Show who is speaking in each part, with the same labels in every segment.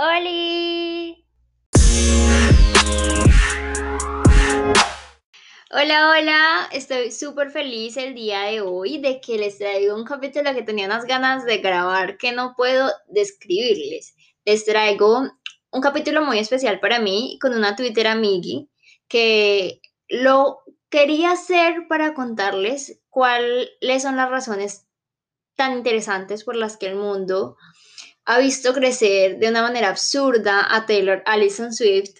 Speaker 1: ¡Holi! Hola, hola, estoy súper feliz el día de hoy de que les traigo un capítulo que tenía unas ganas de grabar que no puedo describirles. Les traigo un capítulo muy especial para mí con una Twitter amigui que lo quería hacer para contarles cuáles son las razones tan interesantes por las que el mundo ha visto crecer de una manera absurda a Taylor Allison Swift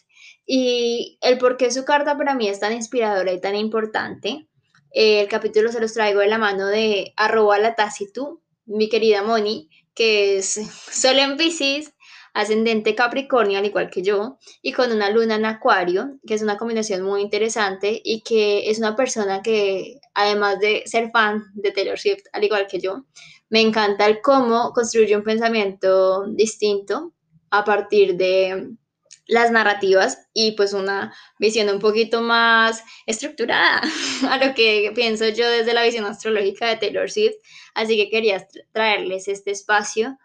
Speaker 1: y el por qué su carta para mí es tan inspiradora y tan importante. el capítulo se los traigo de la mano de arroba la tacitu, mi querida Moni, que es Sol en Pisces, ascendente Capricornio, al igual que yo, y con una luna en Acuario, que es una combinación muy interesante y que es una persona que, además de ser fan de Taylor Swift, al igual que yo, me encanta el cómo construye un pensamiento distinto a partir de las narrativas y pues una visión un poquito más estructurada a lo que pienso yo desde la visión astrológica de Taylor Swift. Así que quería traerles este espacio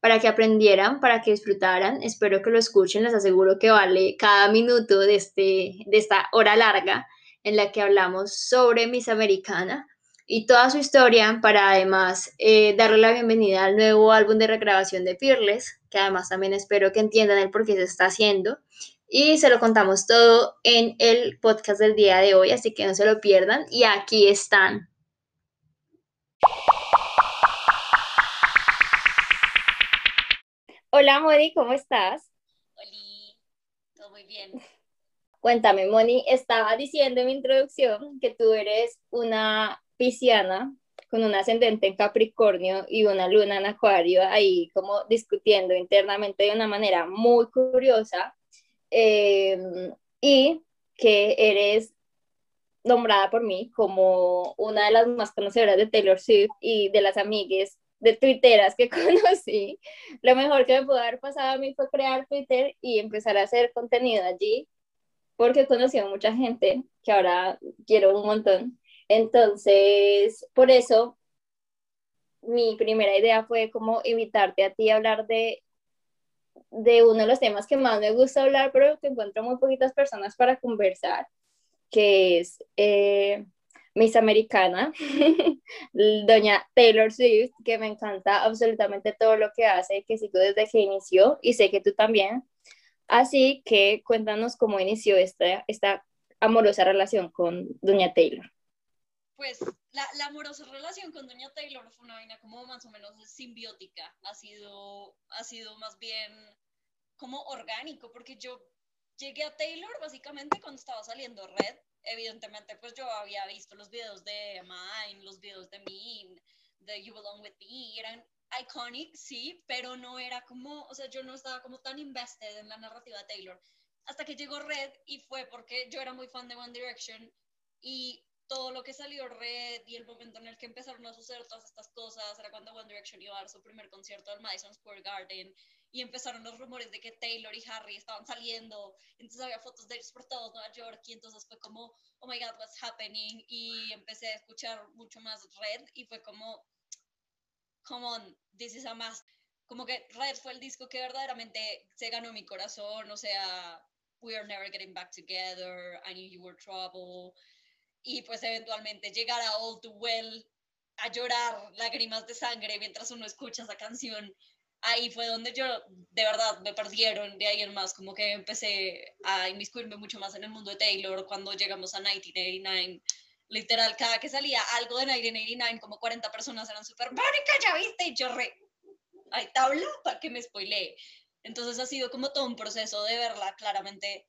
Speaker 1: para que aprendieran, para que disfrutaran. Espero que lo escuchen, les aseguro que vale cada minuto de, este, de esta hora larga en la que hablamos sobre Miss Americana y toda su historia para además eh, darle la bienvenida al nuevo álbum de regrabación de Fearless, que además también espero que entiendan el por qué se está haciendo. Y se lo contamos todo en el podcast del día de hoy, así que no se lo pierdan. Y aquí están. Hola Moni, ¿cómo estás?
Speaker 2: Hola, todo muy bien.
Speaker 1: Cuéntame, Moni, estaba diciendo en mi introducción que tú eres una pisciana con un ascendente en Capricornio y una luna en Acuario, ahí como discutiendo internamente de una manera muy curiosa, em, y que eres nombrada por mí como una de las más conocedoras de Taylor Swift y de las amigues de twitteras que conocí. Lo mejor que me pudo haber pasado a mí fue crear Twitter y empezar a hacer contenido allí, porque he conocido a mucha gente que ahora quiero un montón entonces, por eso, mi primera idea fue como invitarte a ti a hablar de, de uno de los temas que más me gusta hablar, pero que encuentro muy poquitas personas para conversar, que es eh, Miss Americana, doña Taylor Swift, que me encanta absolutamente todo lo que hace, que sigo desde que inició y sé que tú también. Así que cuéntanos cómo inició esta, esta amorosa relación con doña Taylor
Speaker 2: pues la, la, amorosa relación con Doña Taylor fue una vaina como más o menos simbiótica, ha sido, ha sido más bien como orgánico, porque yo llegué a Taylor básicamente cuando estaba saliendo Red, evidentemente pues yo había visto los videos de Mine, los videos de Mean, de You Belong With Me, eran iconic, sí, pero no era como, o sea, yo no estaba como tan invested en la narrativa de Taylor, hasta que llegó Red y fue porque yo era muy fan de One Direction y todo lo que salió red y el momento en el que empezaron a suceder todas estas cosas era cuando One Direction iba a dar su primer concierto al Madison Square Garden y empezaron los rumores de que Taylor y Harry estaban saliendo, entonces había fotos de ellos por todo Nueva York y entonces fue como, oh my god, what's happening y empecé a escuchar mucho más Red y fue como, come on, this is a must. Como que Red fue el disco que verdaderamente se ganó mi corazón, o sea, We are never getting back together, I knew you were trouble, y pues eventualmente llegar a All Too Well a llorar lágrimas de sangre mientras uno escucha esa canción. Ahí fue donde yo de verdad me perdieron, de ahí en más como que empecé a inmiscuirme mucho más en el mundo de Taylor cuando llegamos a 1989. Literal, cada que salía algo de 1989, como 40 personas eran súper, marica, ya viste, y yo re, hay tabla para que me spoilee. Entonces ha sido como todo un proceso de verla claramente,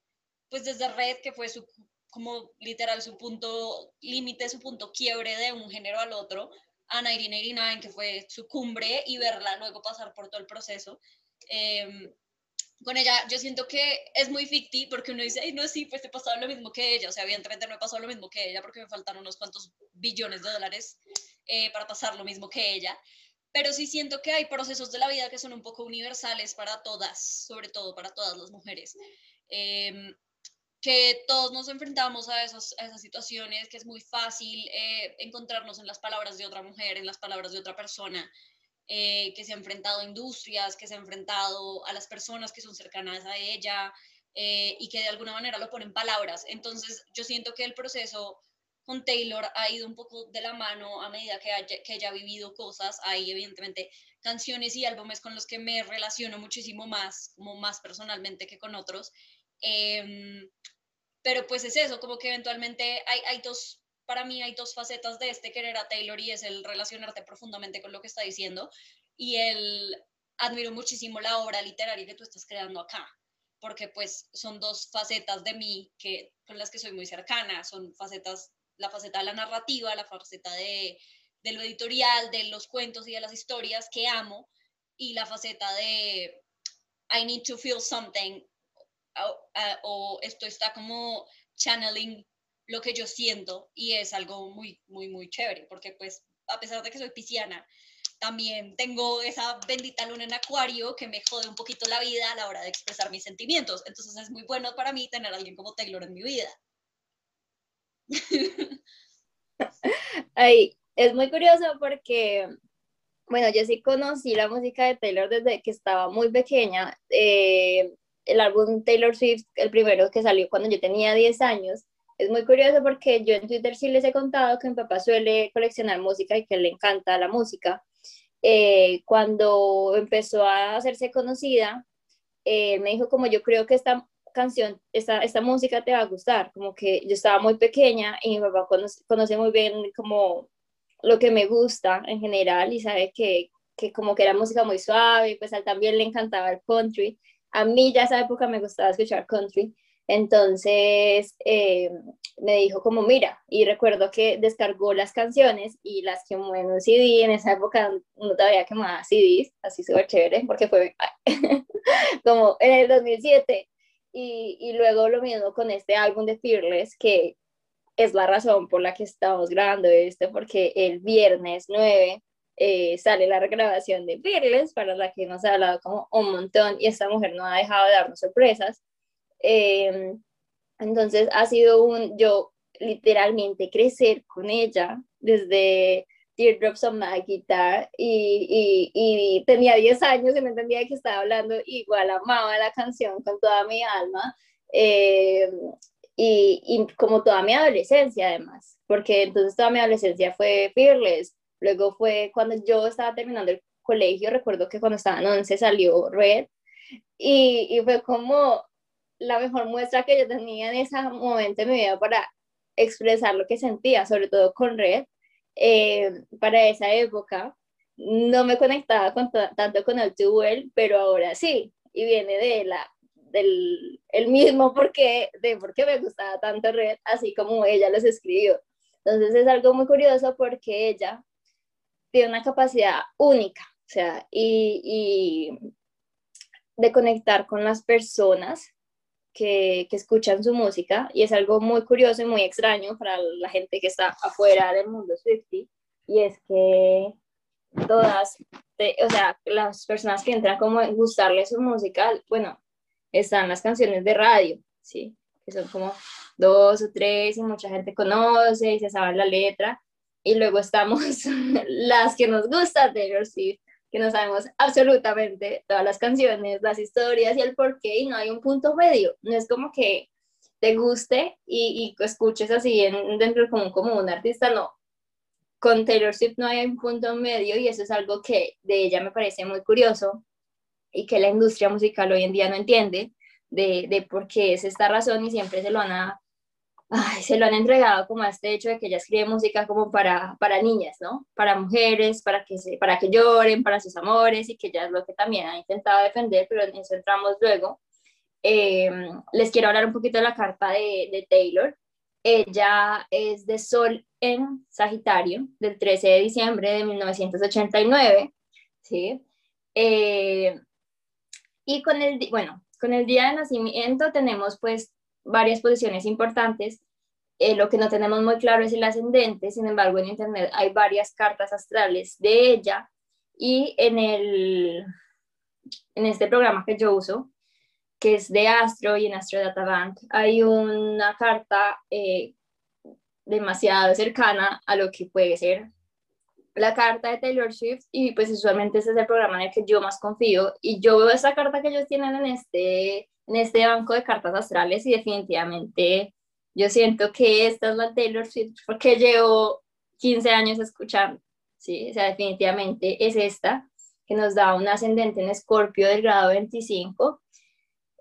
Speaker 2: pues desde Red, que fue su como literal su punto límite, su punto quiebre de un género al otro, a 1989, que fue su cumbre, y verla luego pasar por todo el proceso. Em, con ella yo siento que es muy ficti porque uno dice, ay, no, sí, pues te pasado lo mismo que ella, o sea, evidentemente no he pasado lo mismo que ella porque me faltan unos cuantos billones de dólares eh, para pasar lo mismo que ella, pero sí siento que hay procesos de la vida que son un poco universales para todas, sobre todo para todas las mujeres. Eh, que todos nos enfrentamos a, esas situaciones, que es muy fácil eh, encontrarnos en las palabras de otra mujer, en las palabras de otra persona, eh, que se ha enfrentado a industrias, que se ha enfrentado a las personas que son cercanas a ella eh, y que de alguna manera lo pone en palabras. Entonces yo siento que el proceso con Taylor ha ido un poco de la mano a medida que, que ella ha vivido cosas. Hay evidentemente canciones y álbumes con los que me relaciono muchísimo más, como más personalmente que con otros. Em, pero pues es eso, como que eventualmente hay, hay dos para mí hay dos facetas de este querer a Taylor y es el relacionarte profundamente con lo que está diciendo y el admiro muchísimo la obra literaria que tú estás creando acá, porque pues son dos facetas de mí que con las que soy muy cercana, son facetas, la faceta de la narrativa, la faceta de, de lo editorial, de los cuentos y de las historias que amo y la faceta de I need to feel something o esto está como channeling lo que yo siento y es algo muy, muy, muy chévere, porque pues a pesar de que soy pisciana, también tengo esa bendita luna en acuario que me jode un poquito la vida a la hora de expresar mis sentimientos. Entonces es muy bueno para mí tener a alguien como Taylor en mi vida.
Speaker 1: Ay, es muy curioso porque, bueno, yo sí conocí la música de Taylor desde que estaba muy pequeña. Eh, el álbum Taylor Swift, el primero que salió cuando yo tenía 10 años, es muy curioso porque yo en Twitter sí les he contado que mi papá suele coleccionar música y que le encanta la música. Eh, cuando empezó a hacerse conocida, eh, me dijo como yo creo que esta canción, esta, esta música te va a gustar, como que yo estaba muy pequeña y mi papá conoce, conoce muy bien como lo que me gusta en general y sabe que, que como que era música muy suave, pues a él también le encantaba el country. A mí ya esa época me gustaba escuchar country entonces eh, me dijo como, mira, y recuerdo que descargó las canciones y las quemó en un CD, en esa época no todavía quemaba CDs, así súper chévere, porque fue como en el 2007. Y, y luego lo mismo con este álbum de Fearless, que es la razón por la que estamos grabando esto, porque el viernes 9 eh, sale la regrabación de Fearless, para la que ha hablado como un montón, y esta mujer no ha dejado de darnos sorpresas. Em, entonces ha sido un, yo literalmente crecer con ella desde Teardrops on My Guitar y, y, tenía 10 años y no entendía qué estaba hablando, igual amaba la canción con toda mi alma em, y, y, como toda mi adolescencia además, porque entonces toda mi adolescencia fue Fearless, luego fue cuando yo estaba terminando el colegio, recuerdo que cuando estaba en 11 salió Red y, y fue como la mejor muestra que yo tenía en ese momento en mi vida para expresar lo que sentía, sobre todo con Red, eh, para esa época. No me conectaba con tanto con el Duel, pero ahora sí, y viene de la, del el mismo porque, de por qué me gustaba tanto Red, así como ella los escribió. Entonces es algo muy curioso porque ella tiene una capacidad única, o sea, y, de conectar con las personas que, escuchan su música y es algo muy curioso y muy extraño para la gente que está afuera del mundo Swifty y es que todas, o sea, las personas que entran como a gustarle su música, bueno, están las canciones de radio, ¿sí? Que son como dos o tres y mucha gente conoce y se sabe la letra. Y luego estamos las que nos gusta Taylor Swift, que no sabemos absolutamente todas las canciones, las historias y el porqué y no hay un punto medio. No es como que te guste y, y escuches así en, dentro como, como un artista, no. Con Taylor Swift no hay un punto medio y eso es algo que de ella me parece muy curioso y que la industria musical hoy en día no entiende de, de por qué es esta razón y siempre se lo van a ay, se lo han entregado como a este hecho de que ella escribe música como para, para niñas, ¿no? Para mujeres, para que, se, para que lloren, para sus amores y que ella es lo que también ha intentado defender, pero en eso entramos luego. Em, les quiero hablar un poquito de la carta de, de, Taylor. Ella es de Sol en Sagitario, del 13 de diciembre de 1989, ¿sí? Eh, y con el, bueno, con el día de nacimiento tenemos pues varias posiciones importantes. Eh, lo que no tenemos muy claro es el ascendente, sin embargo en Internet hay varias cartas astrales de ella y en, el, en este programa que yo uso, que es de Astro y en Astro Data Bank, hay una carta eh, demasiado cercana a lo que puede ser la carta de Taylor Swift y pues usualmente ese es el programa en el que yo más confío y yo veo esa carta que ellos tienen en este, en este banco de cartas astrales y definitivamente yo siento que esta es la Taylor Swift porque llevo 15 años escuchando, ¿sí? O sea, definitivamente es esta que nos da un ascendente en Escorpio del grado 25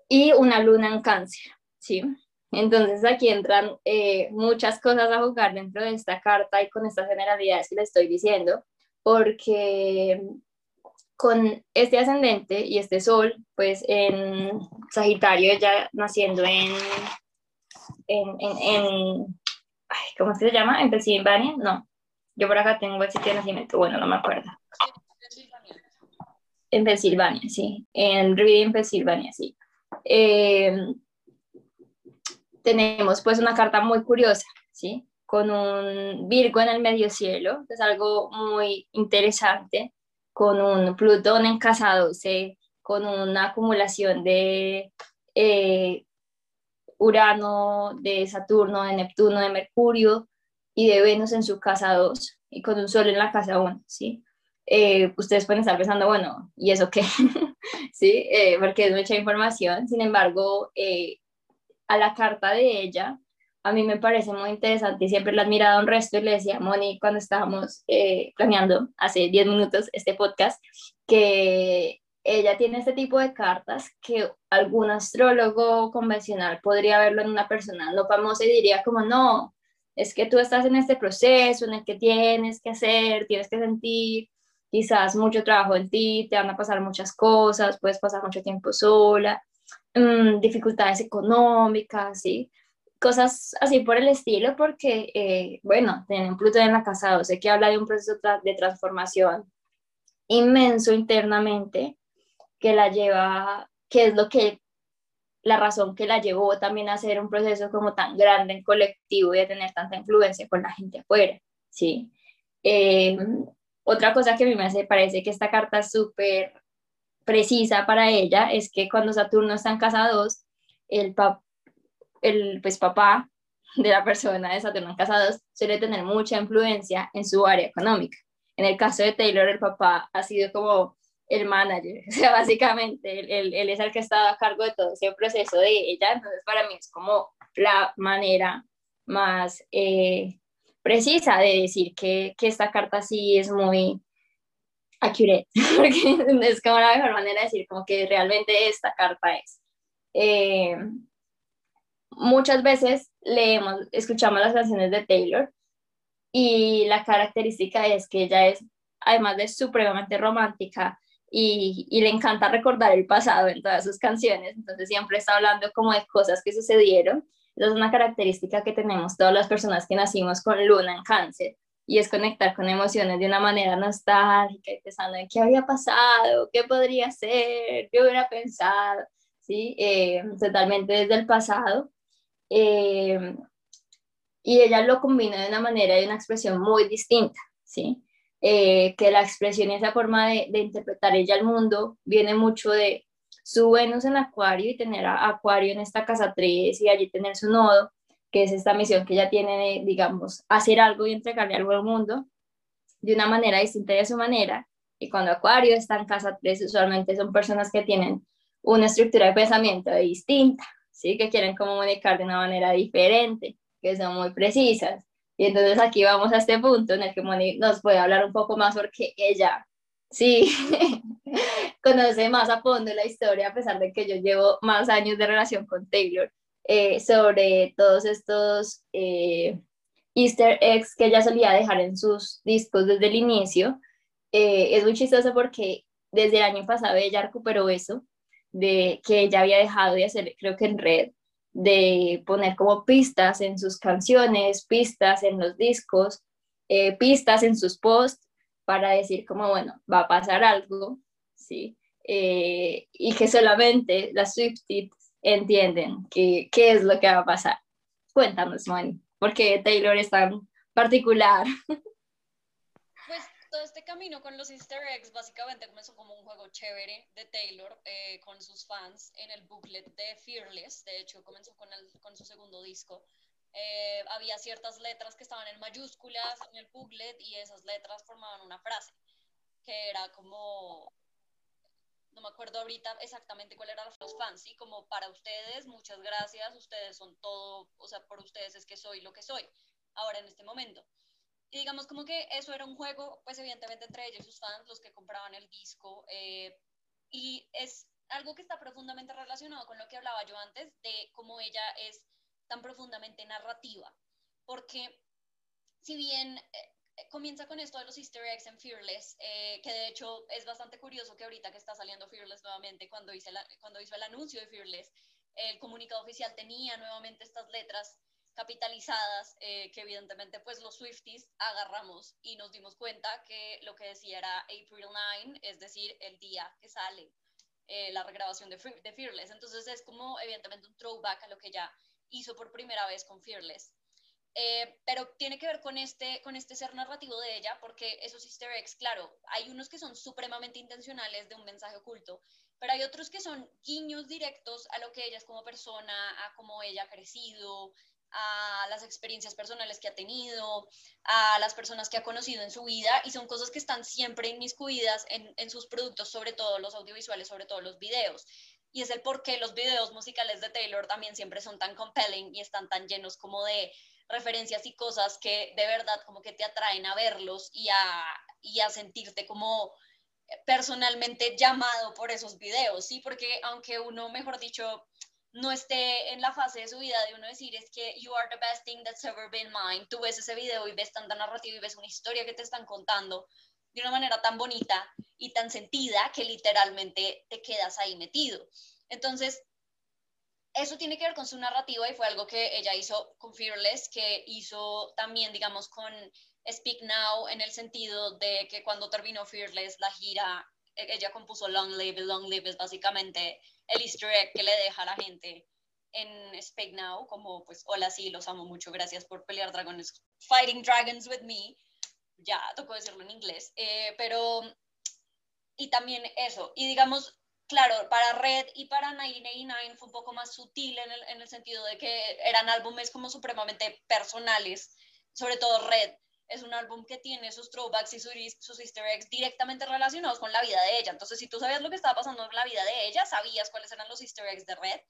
Speaker 1: y una luna en cáncer, ¿sí? Entonces aquí entran eh, muchas cosas a jugar dentro de esta carta y con estas generalidades que le estoy diciendo, porque con este ascendente y este sol, pues en Sagitario ya naciendo en, en, en, ¿cómo se llama? ¿En Pensilvania? No, yo por acá tengo el sitio de nacimiento, bueno, no me acuerdo. En Pensilvania, sí, en Reading, Pensilvania, sí. Eh, tenemos pues una carta muy curiosa, ¿sí? Con un Virgo en el medio cielo, es algo muy interesante, con un Plutón en casa 12, con una acumulación de eh, Urano, de Saturno, de Neptuno, de Mercurio y de Venus en su casa 2 y con un Sol en la casa 1, ¿sí? Eh, ustedes pueden estar pensando, bueno, ¿y eso qué? ¿Sí? Eh, porque es mucha información, sin embargo, a la carta de ella, a mí me parece muy interesante y siempre la he admirado un resto y le decía a Moni cuando estábamos eh, planeando hace 10 minutos este podcast que ella tiene este tipo de cartas que algún astrólogo convencional podría verlo en una persona no famosa y diría como no, es que tú estás en este proceso en el que tienes que hacer, tienes que sentir quizás mucho trabajo en ti, te van a pasar muchas cosas, puedes pasar mucho tiempo sola Mm, dificultades económicas, ¿sí? Cosas así por el estilo, porque, eh, bueno, tienen Plutón en la casa 12 que habla de un proceso de transformación inmenso internamente que la lleva, que es lo que, la razón que la llevó también a hacer un proceso como tan grande en colectivo y a tener tanta influencia con la gente afuera, ¿sí? Eh, otra cosa que a mí me hace, parece que esta carta es súper precisa para ella es que cuando Saturno está en casa 2, el, el pues, papá de la persona de Saturno en casa 2 suele tener mucha influencia en su área económica. En el caso de Taylor, el papá ha sido como el manager, o sea, básicamente él, él, es el que ha estado a cargo de todo ese proceso de ella, entonces para mí es como la manera más eh, precisa de decir que, que, esta carta sí es muy, accurate, porque es como la mejor manera de decir como que realmente esta carta es. Eh, muchas veces leemos, escuchamos las canciones de Taylor y la característica es que ella es, además de supremamente romántica y, y, le encanta recordar el pasado en todas sus canciones, entonces siempre está hablando como de cosas que sucedieron. Esa es una característica que tenemos todas las personas que nacimos con luna en cáncer y es conectar con emociones de una manera nostálgica y pensando en qué había pasado, qué podría ser, qué hubiera pensado, ¿sí? Eh, totalmente desde el pasado. Eh, y ella lo combina de una manera y una expresión muy distinta, ¿sí? Eh, que la expresión y esa forma de, interpretar ella el mundo viene mucho de su Venus en Acuario y tener a Acuario en esta casa 3 y allí tener su nodo, que es esta misión que ella tiene digamos, hacer algo y entregarle algo al mundo de una manera distinta de su manera. Y cuando Acuario está en casa 3, usualmente son personas que tienen una estructura de pensamiento distinta, ¿sí? que quieren comunicar de una manera diferente, que son muy precisas. Y entonces aquí vamos a este punto en el que Moni nos puede hablar un poco más porque ella sí conoce más a fondo la historia, a pesar de que yo llevo más años de relación con Taylor. Eh, sobre todos estos eh, easter eggs que ella solía dejar en sus discos desde el inicio. Eh, es muy chistoso porque desde el año pasado ella recuperó eso, de que ella había dejado de hacer, creo que en red, de poner como pistas en sus canciones, pistas en los discos, pistas en sus posts para decir como, bueno, va a pasar algo, ¿sí? y que solamente las Swifties entienden qué, qué es lo que va a pasar. Cuéntanos, Moni, ¿por qué Taylor es tan particular?
Speaker 2: Todo este camino con los easter eggs básicamente comenzó como un juego chévere de Taylor eh, con sus fans en el booklet de Fearless, de hecho comenzó con, el, con su segundo disco, eh, había ciertas letras que estaban en mayúsculas en el booklet y esas letras formaban una frase que era como, no me acuerdo ahorita exactamente cuál era los fans, ¿sí? Como para ustedes, muchas gracias, ustedes son todo, o sea, por ustedes es que soy lo que soy, ahora en este momento. Y digamos como que eso era un juego, pues evidentemente entre ellos sus fans, los que compraban el disco, eh, y es algo que está profundamente relacionado con lo que hablaba yo antes, de cómo ella es tan profundamente narrativa, porque si bien eh, comienza con esto de los easter eggs en Fearless, eh, que de hecho es bastante curioso que ahorita que está saliendo Fearless nuevamente, cuando, hice cuando hizo el anuncio de Fearless, el comunicado oficial tenía nuevamente estas letras capitalizadas eh, que evidentemente pues los Swifties agarramos y nos dimos cuenta que lo que decía era April 9, es decir, el día que sale eh, la regrabación de, de Fearless. Entonces es como evidentemente un throwback a lo que ya hizo por primera vez con Fearless. Eh, pero tiene que ver con este, con este ser narrativo de ella, porque esos easter eggs, claro, hay unos que son supremamente intencionales de un mensaje oculto, pero hay otros que son guiños directos a lo que ella es como persona, a cómo ella ha crecido, a las experiencias personales que ha tenido, a las personas que ha conocido en su vida, y son cosas que están siempre inmiscuidas en, en sus productos, sobre todo los audiovisuales, sobre todo los videos y es el por qué los videos musicales de Taylor también siempre son tan compelling y están tan llenos como de referencias y cosas que de verdad como que te atraen a verlos y a, y a sentirte como personalmente llamado por esos videos, ¿sí? Porque aunque uno, mejor dicho, no esté en la fase de su vida de uno decir es que you are the best thing that's ever been mine, tú ves ese video y ves tanta narrativa y ves una historia que te están contando de una manera tan bonita y tan sentida que literalmente te quedas ahí metido. Entonces, eso tiene que ver con su narrativa y fue algo que ella hizo con Fearless, que hizo también, digamos, con Speak Now, en el sentido de que cuando terminó Fearless, la gira, e-, ella compuso Long Live, Long Live es básicamente el easter egg que le deja a la gente en Speak Now, como pues, hola, sí, los amo mucho, gracias por pelear dragones, fighting dragons with me, ya tocó decirlo en inglés, eh, pero, y también eso, y digamos, claro, para Red y para 1989 fue un poco más sutil en el, en el, sentido de que eran álbumes como supremamente personales, sobre todo Red. Es un álbum que tiene sus throwbacks y sus, easter eggs directamente relacionados con la vida de ella. Entonces, si tú sabías lo que estaba pasando en la vida de ella, sabías cuáles eran los easter eggs de Red.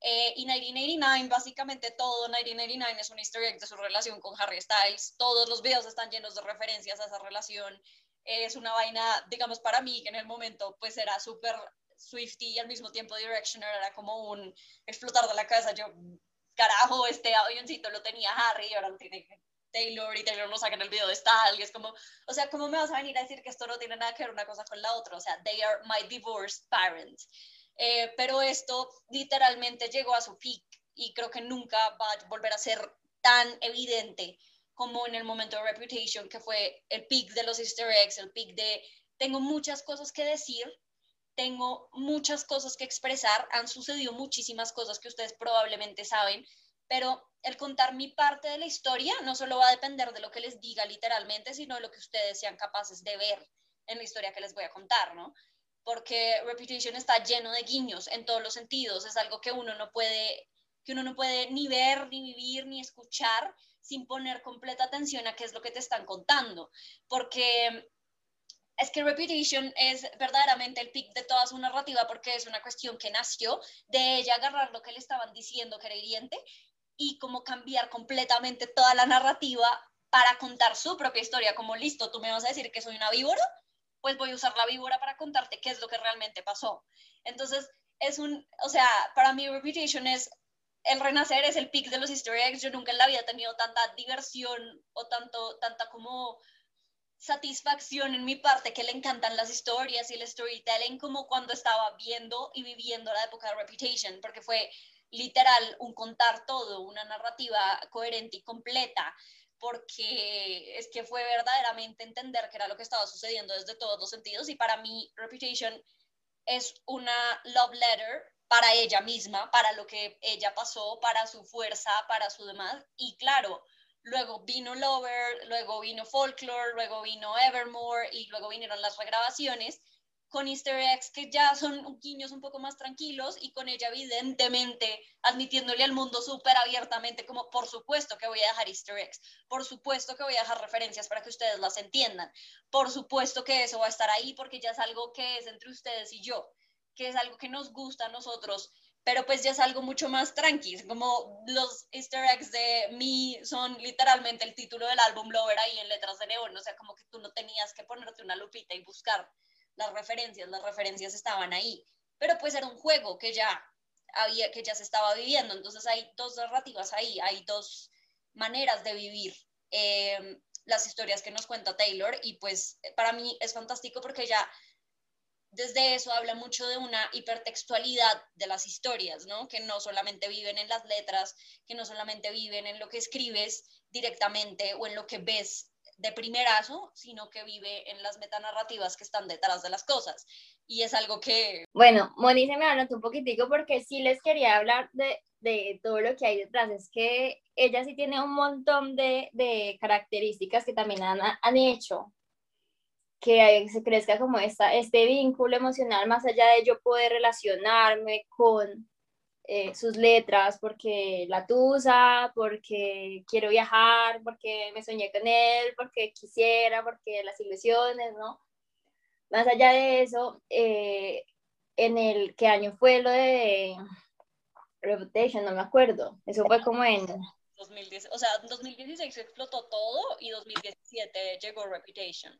Speaker 2: Eh, y 1989, básicamente todo 1989 es un easter egg de su relación con Harry Styles. Todos los videos están llenos de referencias a esa relación. es una vaina, digamos, para mí, que en el momento pues era súper Swifty y al mismo tiempo Directioner era como un explotar de la cabeza. Yo, carajo, este avioncito lo tenía Harry y ahora lo tiene Taylor y Taylor lo saca en el video de Style y es como, o sea, ¿cómo me vas a venir a decir que esto no tiene nada que ver una cosa con la otra? O sea, they are my divorced parents. Eh, pero esto literalmente llegó a su peak y creo que nunca va a volver a ser tan evidente como en el momento de Reputation, que fue el peak de los easter eggs, el peak de tengo muchas cosas que decir, tengo muchas cosas que expresar, han sucedido muchísimas cosas que ustedes probablemente saben, pero el contar mi parte de la historia no solo va a depender de lo que les diga literalmente, sino de lo que ustedes sean capaces de ver en la historia que les voy a contar, ¿no? Porque Reputation está lleno de guiños en todos los sentidos, es algo que uno no puede que uno no puede ni ver, ni vivir, ni escuchar sin poner completa atención a qué es lo que te están contando, porque es que Reputation es verdaderamente el pic de toda su narrativa porque es una cuestión que nació de ella agarrar lo que le estaban diciendo que era hiriente y como cambiar completamente toda la narrativa para contar su propia historia, como listo, tú me vas a decir que soy una víbora, pues voy a usar la víbora para contarte qué es lo que realmente pasó. Entonces, es un, o sea, para mí Reputation es el renacer, es el pic de los easter eggs. Yo nunca en la vida he tenido tanta diversión o tanto, tanta como satisfacción en mi parte que le encantan las historias y el storytelling como cuando estaba viendo y viviendo la época de Reputation, porque fue literal un contar todo, una narrativa coherente y completa, porque es que fue verdaderamente entender qué era lo que estaba sucediendo desde todos los sentidos y para mí Reputation es una love letter para ella misma, para lo que ella pasó, para su fuerza, para su demás y claro, luego vino Lover, luego vino Folklore, luego vino Evermore y luego vinieron las regrabaciones con easter eggs que ya son guiños un poco más tranquilos y con ella evidentemente admitiéndole al mundo súper abiertamente como por supuesto que voy a dejar easter eggs, por supuesto que voy a dejar referencias para que ustedes las entiendan, por supuesto que eso va a estar ahí porque ya es algo que es entre ustedes y yo, que es algo que nos gusta a nosotros pero pues ya es algo mucho más tranqui, como los easter eggs de Me son literalmente el título del álbum Lover ahí en letras de neón, o sea, como que tú no tenías que ponerte una lupita y buscar las referencias, las referencias estaban ahí, pero pues era un juego que ya había, que ya se estaba viviendo, entonces hay dos narrativas ahí, hay dos maneras de vivir em, las historias que nos cuenta Taylor y pues para mí es fantástico porque ya desde eso habla mucho de una hipertextualidad de las historias, ¿no? Que no solamente viven en las letras, que no solamente viven en lo que escribes directamente o en lo que ves de primerazo, sino que vive en las metanarrativas que están detrás de las cosas. Y es algo que...
Speaker 1: Bueno, Moni se me anotó un poquitico porque sí les quería hablar de, de todo lo que hay detrás. Es que ella sí tiene un montón de, de características que también han, han hecho que se crezca como esta, este vínculo emocional más allá de yo poder relacionarme con eh, sus letras, porque la tusa, porque quiero viajar, porque me soñé con él, porque quisiera, porque las ilusiones, ¿no? Más allá de eso, eh, en el, ¿qué año fue lo de Reputation? No me acuerdo. Eso fue como en...
Speaker 2: 2010, o sea, 2016 explotó todo y 2017 llegó Reputation.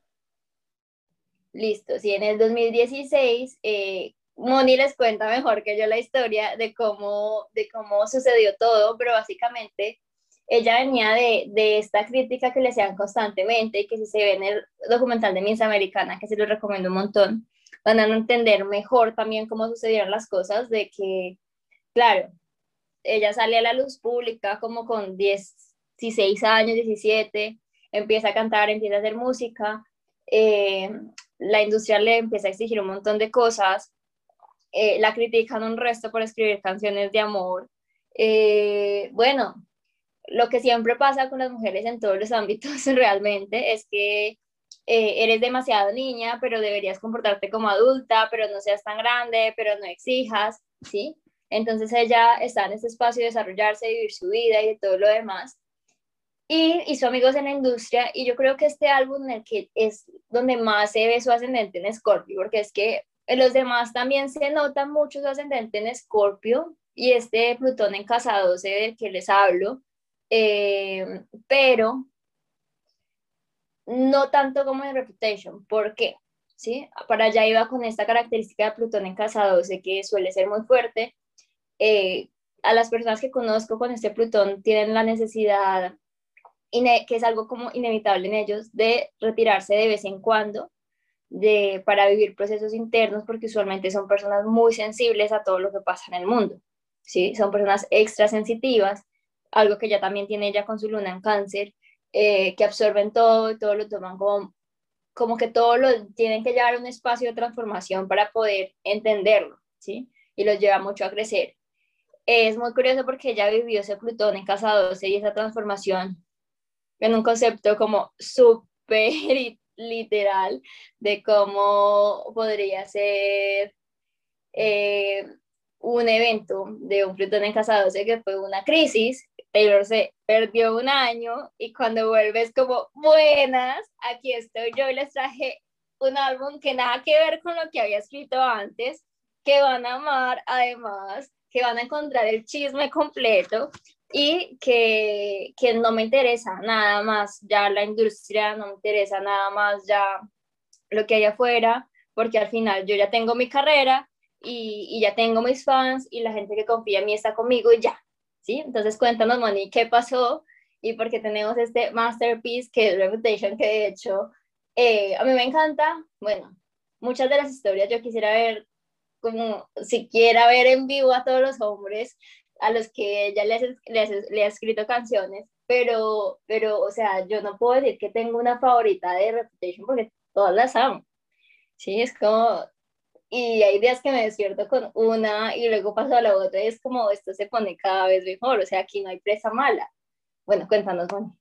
Speaker 1: Listo, sí, en el 2016, eh, Moni les cuenta mejor que yo la historia de cómo, de cómo sucedió todo, pero básicamente ella venía de, de, esta crítica que le hacían constantemente y que si se ve en el documental de Miss Americana, que se lo recomiendo un montón, van a entender mejor también cómo sucedieron las cosas, de que, claro, ella sale a la luz pública como con 10, 16 años, 17, empieza a cantar, empieza a hacer música, eh, la industria le empieza a exigir un montón de cosas, eh, la critican un resto por escribir canciones de amor. Eh, bueno, lo que siempre pasa con las mujeres en todos los ámbitos realmente es que eres demasiado niña, pero deberías comportarte como adulta, pero no seas tan grande, pero no exijas, ¿sí? Entonces ella está en ese espacio de desarrollarse, vivir su vida y de todo lo demás y hizo amigos en la industria y yo creo que este álbum en el que es donde más se ve su ascendente en Scorpio, porque es que en los demás también se nota mucho su ascendente en Scorpio y este Plutón en Casa 12 del que les hablo, eh, pero no tanto como en Reputation, ¿por qué? ¿Sí? Para allá iba con esta característica de Plutón en Casa 12 que suele ser muy fuerte. Eh, a las personas que conozco con este Plutón tienen la necesidad que es algo como inevitable en ellos, de retirarse de vez en cuando de, para vivir procesos internos, porque usualmente son personas muy sensibles a todo lo que pasa en el mundo, ¿sí? Son personas extra sensitivas, algo que ya también tiene ella con su luna en cáncer, eh, que absorben todo y todo lo toman como, como que todo lo tienen que llevar a un espacio de transformación para poder entenderlo, ¿sí? Y los lleva mucho a crecer. Es muy curioso porque ella vivió ese Plutón en casa 12 y esa transformación en un concepto como súper literal de cómo podría ser eh, un evento de un Plutón en casa 12 que fue una crisis. Taylor se perdió un año y cuando vuelves como buenas, aquí estoy yo y les traje un álbum que nada que ver con lo que había escrito antes, que van a amar además, que van a encontrar el chisme completo y que, que, no me interesa nada más ya la industria, no me interesa nada más ya lo que hay afuera, porque al final yo ya tengo mi carrera y, y, ya tengo mis fans y la gente que confía en mí está conmigo y ya, ¿sí? Entonces cuéntanos, Moni, ¿qué pasó? Y por qué tenemos este masterpiece que es Reputation, que de hecho eh, a mí me encanta, bueno, muchas de las historias yo quisiera ver como siquiera ver en vivo a todos los hombres a los que ella le, le, ha escrito canciones, pero, pero, o sea, yo no puedo decir que tengo una favorita de Reputation porque todas las amo. Sí, es como, y hay días que me despierto con una y luego paso a la otra y es como esto se pone cada vez mejor, o sea, aquí no hay presa mala. Bueno, cuéntanos, Moni.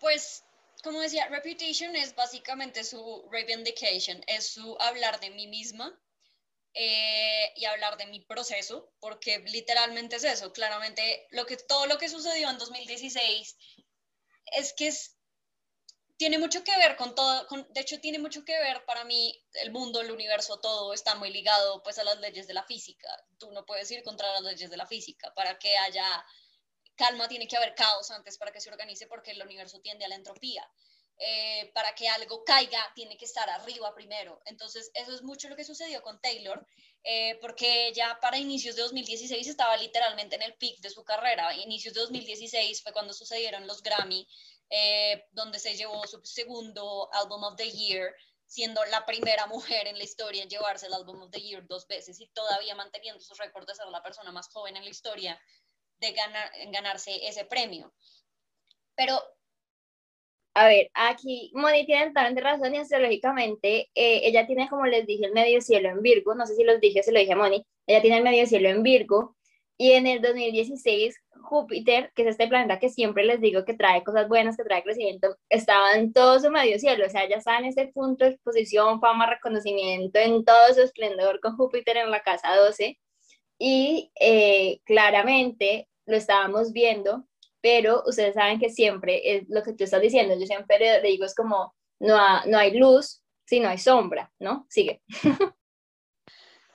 Speaker 2: Pues como decía, Reputation es básicamente su reivindication, es su hablar de mí misma eh, y hablar de mi proceso, porque literalmente es eso, claramente lo que, todo lo que sucedió en 2016 es que es, tiene mucho que ver con todo, de hecho tiene mucho que ver para mí el mundo, el universo, todo está muy ligado pues a las leyes de la física. Tú no puedes ir contra las leyes de la física para que haya calma, tiene que haber caos antes para que se organice porque el universo tiende a la entropía. Eh, para que algo caiga, tiene que estar arriba primero. Entonces, eso es mucho lo que sucedió con Taylor, eh, porque ya para inicios de 2016 estaba literalmente en el pic de su carrera. Inicios de 2016 fue cuando sucedieron los Grammy, eh, donde se llevó su segundo Album of the Year, siendo la primera mujer en la historia en llevarse el Album of the Year dos veces y todavía manteniendo su récord de ser la persona más joven en la historia de ganar, ganarse ese premio. Pero
Speaker 1: a ver, aquí Moni tiene totalmente razón y astrológicamente eh, ella tiene, como les dije, el medio cielo en Virgo, no sé si los dije, se lo dije a Moni, ella tiene el medio cielo en Virgo y en el 2016 Júpiter, que es este planeta que siempre les digo que trae cosas buenas, que trae crecimiento, estaba en todo su medio cielo, o sea, ya está en ese punto de exposición, fama, reconocimiento, en todo su esplendor con Júpiter en la casa 12 y eh, claramente lo estábamos viendo pero ustedes saben que siempre es lo que tú estás diciendo, yo siempre le digo es como, no, no hay luz si no hay sombra, ¿no? Sigue.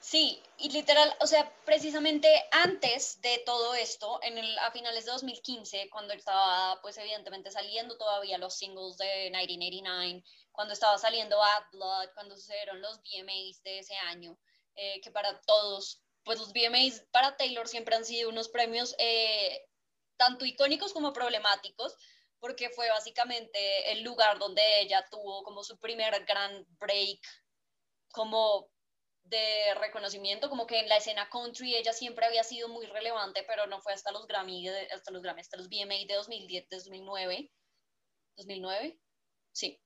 Speaker 2: Sí, y literal, o sea, precisamente antes de todo esto, en el, a finales de 2015, cuando estaba, pues evidentemente saliendo todavía los singles de 1989, cuando estaba saliendo Bad Blood, cuando sucedieron los VMAs de ese año, eh, que para todos, pues los VMAs para Taylor siempre han sido unos premios eh, tanto icónicos como problemáticos, porque fue básicamente el lugar donde ella tuvo como su primer gran break, como de reconocimiento, como que en la escena country ella siempre había sido muy relevante, pero no fue hasta los Grammy, hasta los Grammy, hasta los VMA de 2010, 2009, 2009, sí,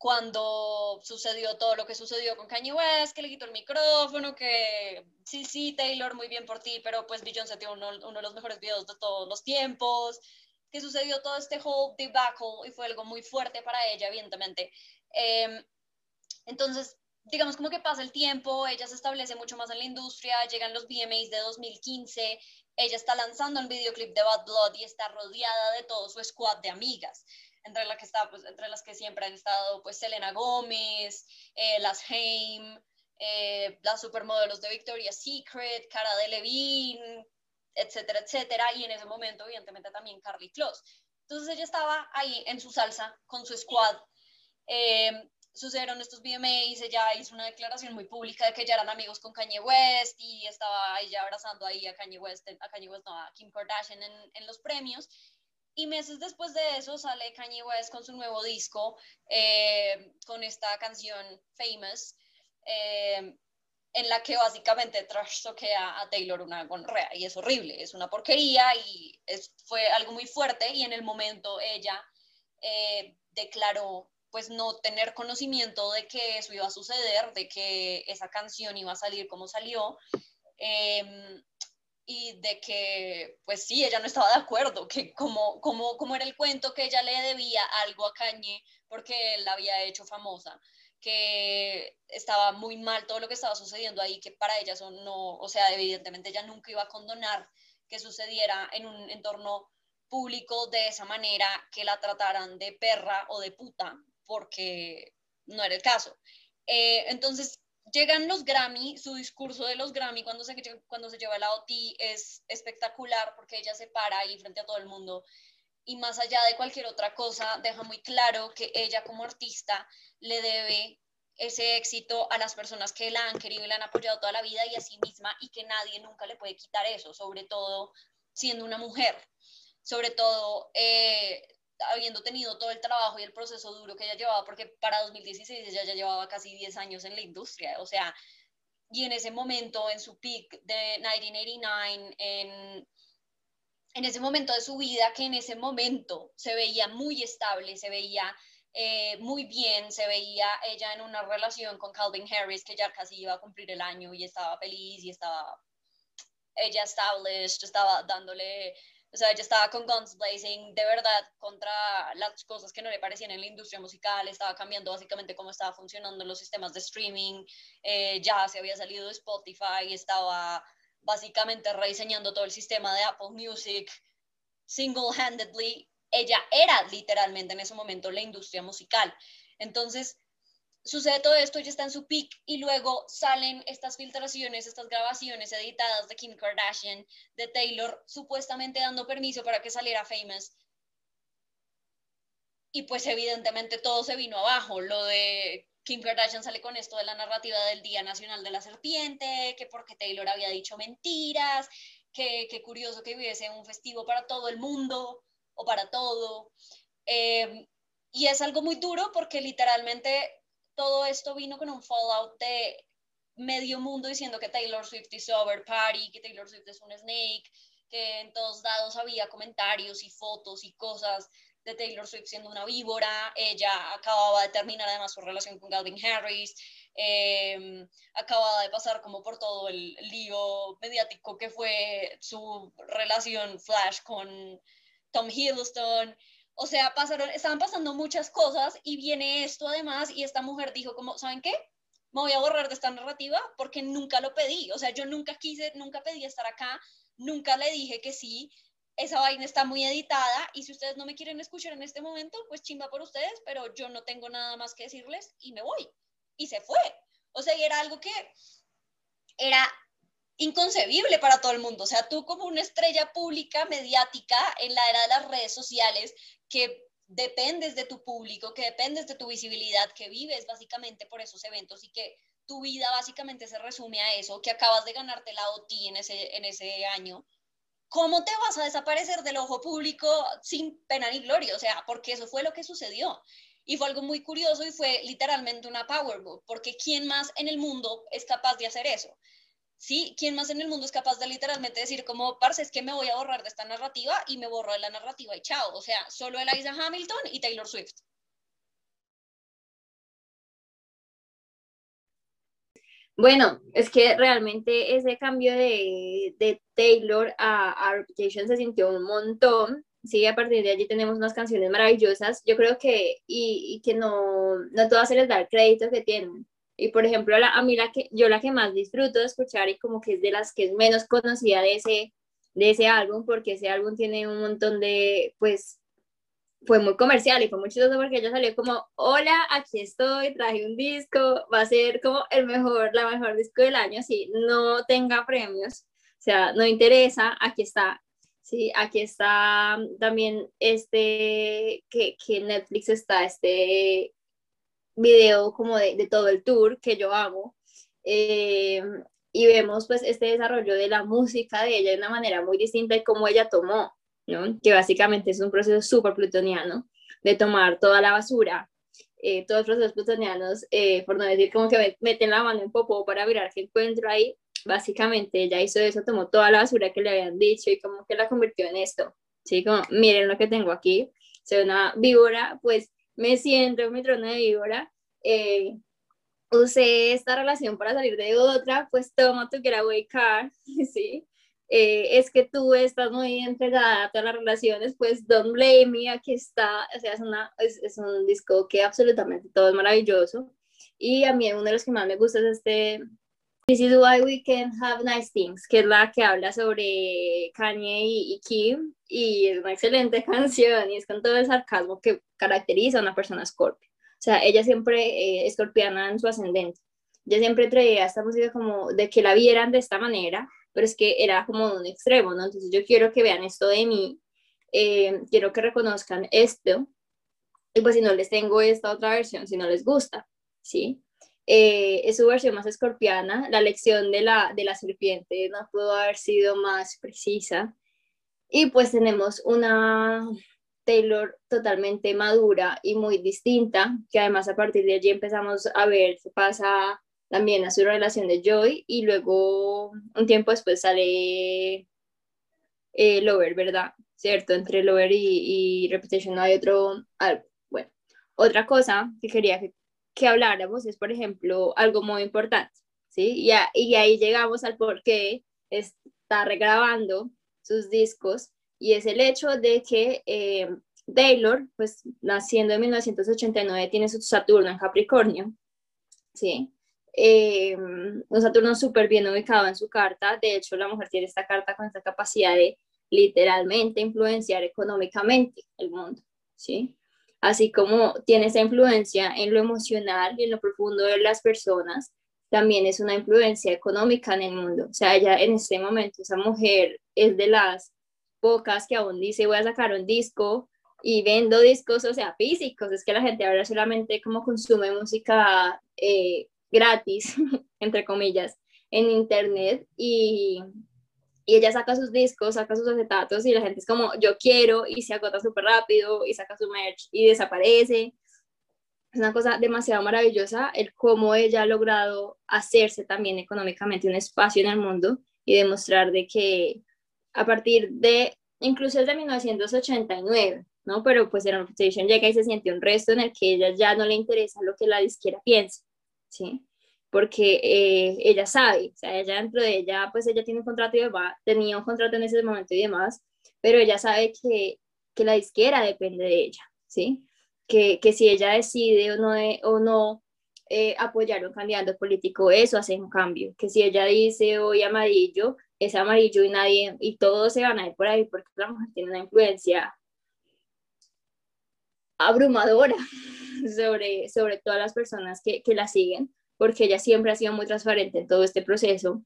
Speaker 2: cuando sucedió todo lo que sucedió con Kanye West, que le quitó el micrófono, que sí, sí, Taylor, muy bien por ti, pero pues Beyoncé tiene uno, uno de los mejores videos de todos los tiempos, que sucedió todo este whole debacle y fue algo muy fuerte para ella, evidentemente. Em, entonces, digamos como que pasa el tiempo, ella se establece mucho más en la industria, llegan los VMAs de 2015, ella está lanzando el videoclip de Bad Blood y está rodeada de todo su squad de amigas entre las que está, pues, entre las que siempre han estado, pues, Selena Gómez, eh, las Haim, eh, las supermodelos de Victoria's Secret, Cara de Levine, etcétera, etcétera, y en ese momento, evidentemente, también Carly Close. Entonces ella estaba ahí en su salsa con su squad. Eh, sucedieron estos VMAs, ella hizo una declaración muy pública de que ya eran amigos con Kanye West y estaba ella abrazando ahí a Kanye West, a Kanye West, no, a Kim Kardashian en, en los premios. Y meses después de eso sale Kanye West con su nuevo disco, eh, con esta canción Famous, eh, en la que básicamente trash a Taylor una gonorrea. Y es horrible, es una porquería y es, fue algo muy fuerte. Y en el momento ella eh, declaró pues no tener conocimiento de que eso iba a suceder, de que esa canción iba a salir como salió y de que, pues sí, ella no estaba de acuerdo, que como, como, como era el cuento que ella le debía algo a Kanye porque él la había hecho famosa, que estaba muy mal todo lo que estaba sucediendo ahí, que para ella eso no, o sea, evidentemente ella nunca iba a condonar que sucediera en un entorno público de esa manera, que la trataran de perra o de puta, porque no era el caso. Eh, entonces, llegan los Grammy, su discurso de los Grammy cuando se, lleva la OT es espectacular porque ella se para ahí frente a todo el mundo. Y más allá de cualquier otra cosa, deja muy claro que ella como artista le debe ese éxito a las personas que la han querido y la han apoyado toda la vida y a sí misma y que nadie nunca le puede quitar eso, sobre todo siendo una mujer, sobre todo eh, habiendo tenido todo el trabajo y el proceso duro que ella llevaba, porque para 2016 ella ya llevaba casi 10 años en la industria, o sea, y en ese momento, en su peak de 1989, en, en ese momento de su vida, que en ese momento se veía muy estable, se veía eh, muy bien, se veía ella en una relación con Calvin Harris, que ya casi iba a cumplir el año y estaba feliz y estaba ella established, estaba dándole O sea, ella estaba con Guns Blazing de verdad contra las cosas que no le parecían en la industria musical, estaba cambiando básicamente cómo estaba funcionando los sistemas de streaming, eh, ya se había salido de Spotify, estaba básicamente rediseñando todo el sistema de Apple Music single-handedly. Ella era literalmente en ese momento la industria musical. Entonces, sucede todo esto, ya está en su peak y luego salen estas filtraciones, estas grabaciones editadas de Kim Kardashian, de Taylor, supuestamente dando permiso para que saliera Famous. Y pues evidentemente todo se vino abajo, lo de Kim Kardashian sale con esto de la narrativa del Día Nacional de la Serpiente, que porque Taylor había dicho mentiras, que, curioso que hubiese un festivo para todo el mundo o para todo. Eh, y es algo muy duro porque literalmente todo esto vino con un fallout de medio mundo diciendo que Taylor Swift is over party, que Taylor Swift es un snake, que en todos lados había comentarios y fotos y cosas de Taylor Swift siendo una víbora. Ella acababa de terminar además su relación con Calvin Harris. Eh, acababa de pasar como por todo el lío mediático que fue su relación flash con Tom Hiddleston. O sea, pasaron, estaban pasando muchas cosas y viene esto además y esta mujer dijo como, ¿saben qué? Me voy a borrar de esta narrativa porque nunca lo pedí. O sea, yo nunca quise, nunca pedí estar acá, nunca le dije que sí. Esa vaina está muy editada y si ustedes no me quieren escuchar en este momento, pues chimba por ustedes, pero yo no tengo nada más que decirles y me voy. Y se fue. O sea, y era algo que era inconcebible para todo el mundo. O sea, tú como una estrella pública, mediática, en la era de las redes sociales, que dependes de tu público, que dependes de tu visibilidad, que vives básicamente por esos eventos y que tu vida básicamente se resume a eso, que acabas de ganarte la OTI en ese, en ese año, ¿cómo te vas a desaparecer del ojo público sin pena ni gloria? O sea, porque eso fue lo que sucedió. Y fue algo muy curioso y fue literalmente una power porque ¿quién más en el mundo es capaz de hacer eso? ¿Sí? ¿Quién más en el mundo es capaz de literalmente decir como, parce, es que me voy a borrar de esta narrativa y me borro de la narrativa y chao? O sea, solo Eliza Hamilton y Taylor Swift.
Speaker 1: Bueno, es que realmente ese cambio de, de Taylor a, a, Reputation se sintió un montón. Sí, a partir de allí tenemos unas canciones maravillosas. Yo creo que, y, que no, no todas se les da el crédito que tienen. Y por ejemplo, a mí la que, yo la que más disfruto de escuchar y como que es de las que es menos conocida de ese, de ese álbum, porque ese álbum tiene un montón de, pues, fue muy comercial y fue muy chistoso porque ella salió como, hola, aquí estoy, traje un disco, va a ser como el mejor, la mejor disco del año, si no tenga premios, o sea, no interesa, aquí está, sí, aquí está también este, que, que Netflix está, este video como de, de todo el tour que yo hago. Eh, y vemos pues este desarrollo de la música de ella de una manera muy distinta y cómo ella tomó, ¿no? que básicamente es un proceso súper plutoniano de tomar toda la basura, eh, todos los procesos plutonianos, eh, por no decir como que meten la mano en popó para mirar qué encuentro ahí, básicamente ella hizo eso, tomó toda la basura que le habían dicho y como que la convirtió en esto, ¿sí? Como, miren lo que tengo aquí, soy una víbora, pues me siento en mi trono de víbora, eh, usé esta relación para salir de otra, pues toma tu getaway car, ¿sí? Eh, es que tú estás muy entregada a todas las relaciones, pues don't blame me, aquí está, o sea, es, es, un disco que absolutamente todo es maravilloso. Y a mí uno de los que más me gusta es este This is why we can have nice things, que es la que habla sobre Kanye y, Kim, y es una excelente canción y es con todo el sarcasmo que caracteriza a una persona Scorpio. O sea, ella siempre eh, escorpiana en su ascendente. Ella siempre traía esta música como de que la vieran de esta manera, pero es que era como un extremo, ¿no? Entonces yo quiero que vean esto de mí, eh, quiero que reconozcan esto, y pues si no les tengo esta otra versión, si no les gusta, ¿sí? Eh, es su versión más escorpiana. La lección de la, de la serpiente no pudo haber sido más precisa. Y pues tenemos una Taylor totalmente madura y muy distinta, que además a partir de allí empezamos a ver qué pasa también a su relación de Joy y luego un tiempo después sale eh, Lover, ¿verdad? ¿Cierto? Entre Lover y, y Reputation no hay otro... bueno, otra cosa que quería que que habláramos es, por ejemplo, algo muy importante, ¿sí? Y, y ahí llegamos al por qué está regrabando sus discos y es el hecho de que eh, Taylor, pues naciendo en 1989, tiene su Saturno en Capricornio, ¿sí? Eh, un Saturno súper bien ubicado en su carta, de hecho la mujer tiene esta carta con esta capacidad de literalmente influenciar económicamente el mundo, ¿sí? Así como tiene esa influencia en lo emocional y en lo profundo de las personas, también es una influencia económica en el mundo. O sea, ella en este momento, esa mujer es de las pocas que aún dice voy a sacar un disco y vendo discos, o sea, físicos. Es que la gente ahora solamente como consume música eh, gratis, entre comillas, en internet y, y ella saca sus discos, saca sus acetatos y la gente es como, yo quiero y se agota súper rápido y saca su merch y desaparece. Es una cosa demasiado maravillosa el cómo ella ha logrado hacerse también económicamente un espacio en el mundo y demostrar de que a partir de, incluso desde 1989, ¿no? Pero pues en Reputation llega y se siente un resto en el que ella ya no le interesa lo que la disquera piensa, ¿sí? Porque eh, ella sabe, o sea, ella dentro de ella, pues ella tiene un contrato y demás, tenía un contrato en ese momento y demás, pero ella sabe que, que la disquera depende de ella, ¿sí? Que, que si ella decide o no, o no eh, apoyar a un candidato político, eso hace un cambio. Que si ella dice hoy amarillo, es amarillo y nadie, y todos se van a ir por ahí porque la mujer tiene una influencia abrumadora sobre, sobre todas las personas que, que la siguen, porque ella siempre ha sido muy transparente en todo este proceso.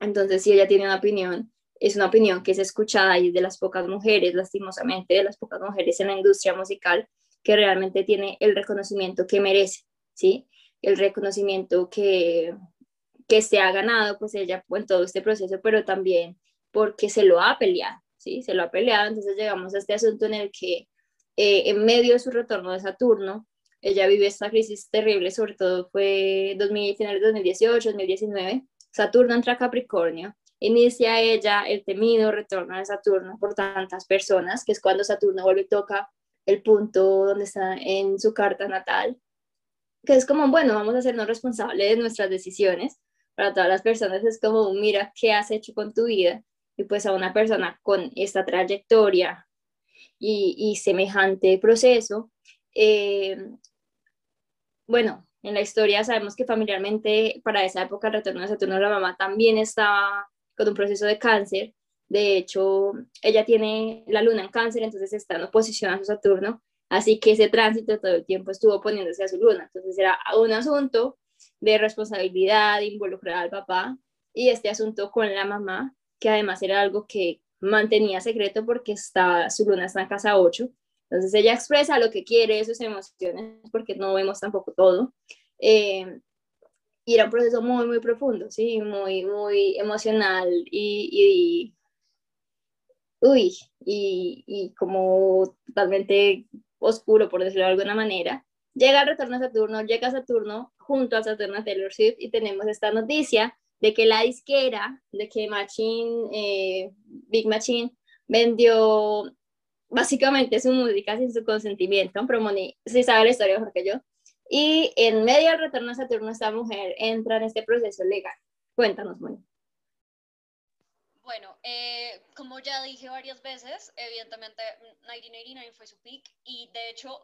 Speaker 1: Entonces, si ella tiene una opinión, es una opinión que es escuchada y es de las pocas mujeres, lastimosamente, de las pocas mujeres en la industria musical que realmente tiene el reconocimiento que merece, ¿sí? El reconocimiento que, que se ha ganado, pues ella en todo este proceso, pero también porque se lo ha peleado, ¿sí? Se lo ha peleado, entonces llegamos a este asunto en el que eh, en medio de su retorno de Saturno, ella vive esta crisis terrible, sobre todo fue 2000, finales de 2018, 2019, Saturno entra a Capricornio, inicia ella el temido retorno de Saturno por tantas personas, que es cuando Saturno vuelve y toca el punto donde está en su carta natal, que es como, bueno, vamos a hacernos responsables de nuestras decisiones. Para todas las personas es como, mira, ¿qué has hecho con tu vida? Y pues a una persona con esta trayectoria y, semejante proceso. Eh, bueno, en la historia sabemos que familiarmente para esa época el retorno de Saturno, la mamá también estaba con un proceso de cáncer. De hecho, ella tiene la luna en cáncer, entonces está en oposición a su Saturno. Así que ese tránsito todo el tiempo estuvo poniéndose a su luna. Entonces era un asunto de responsabilidad, de involucrar al papá y este asunto con la mamá, que además era algo que mantenía secreto porque está, su luna está en casa 8. Entonces ella expresa lo que quiere, sus emociones, porque no vemos tampoco todo. Eh, y era un proceso muy, muy profundo, ¿sí? Muy, muy emocional y, uy, y, y, como totalmente oscuro, por decirlo de alguna manera. Llega el retorno a Saturno, llega Saturno junto a Saturno Taylor Swift y tenemos esta noticia de que la disquera, de que Machine, eh, Big Machine, vendió básicamente su música sin su consentimiento, pero Moni sí sabe la historia mejor que yo, y en medio del retorno a Saturno esta mujer entra en este proceso legal. Cuéntanos, Moni.
Speaker 2: Bueno, eh, como ya dije varias veces, evidentemente 1989 fue su peak y de hecho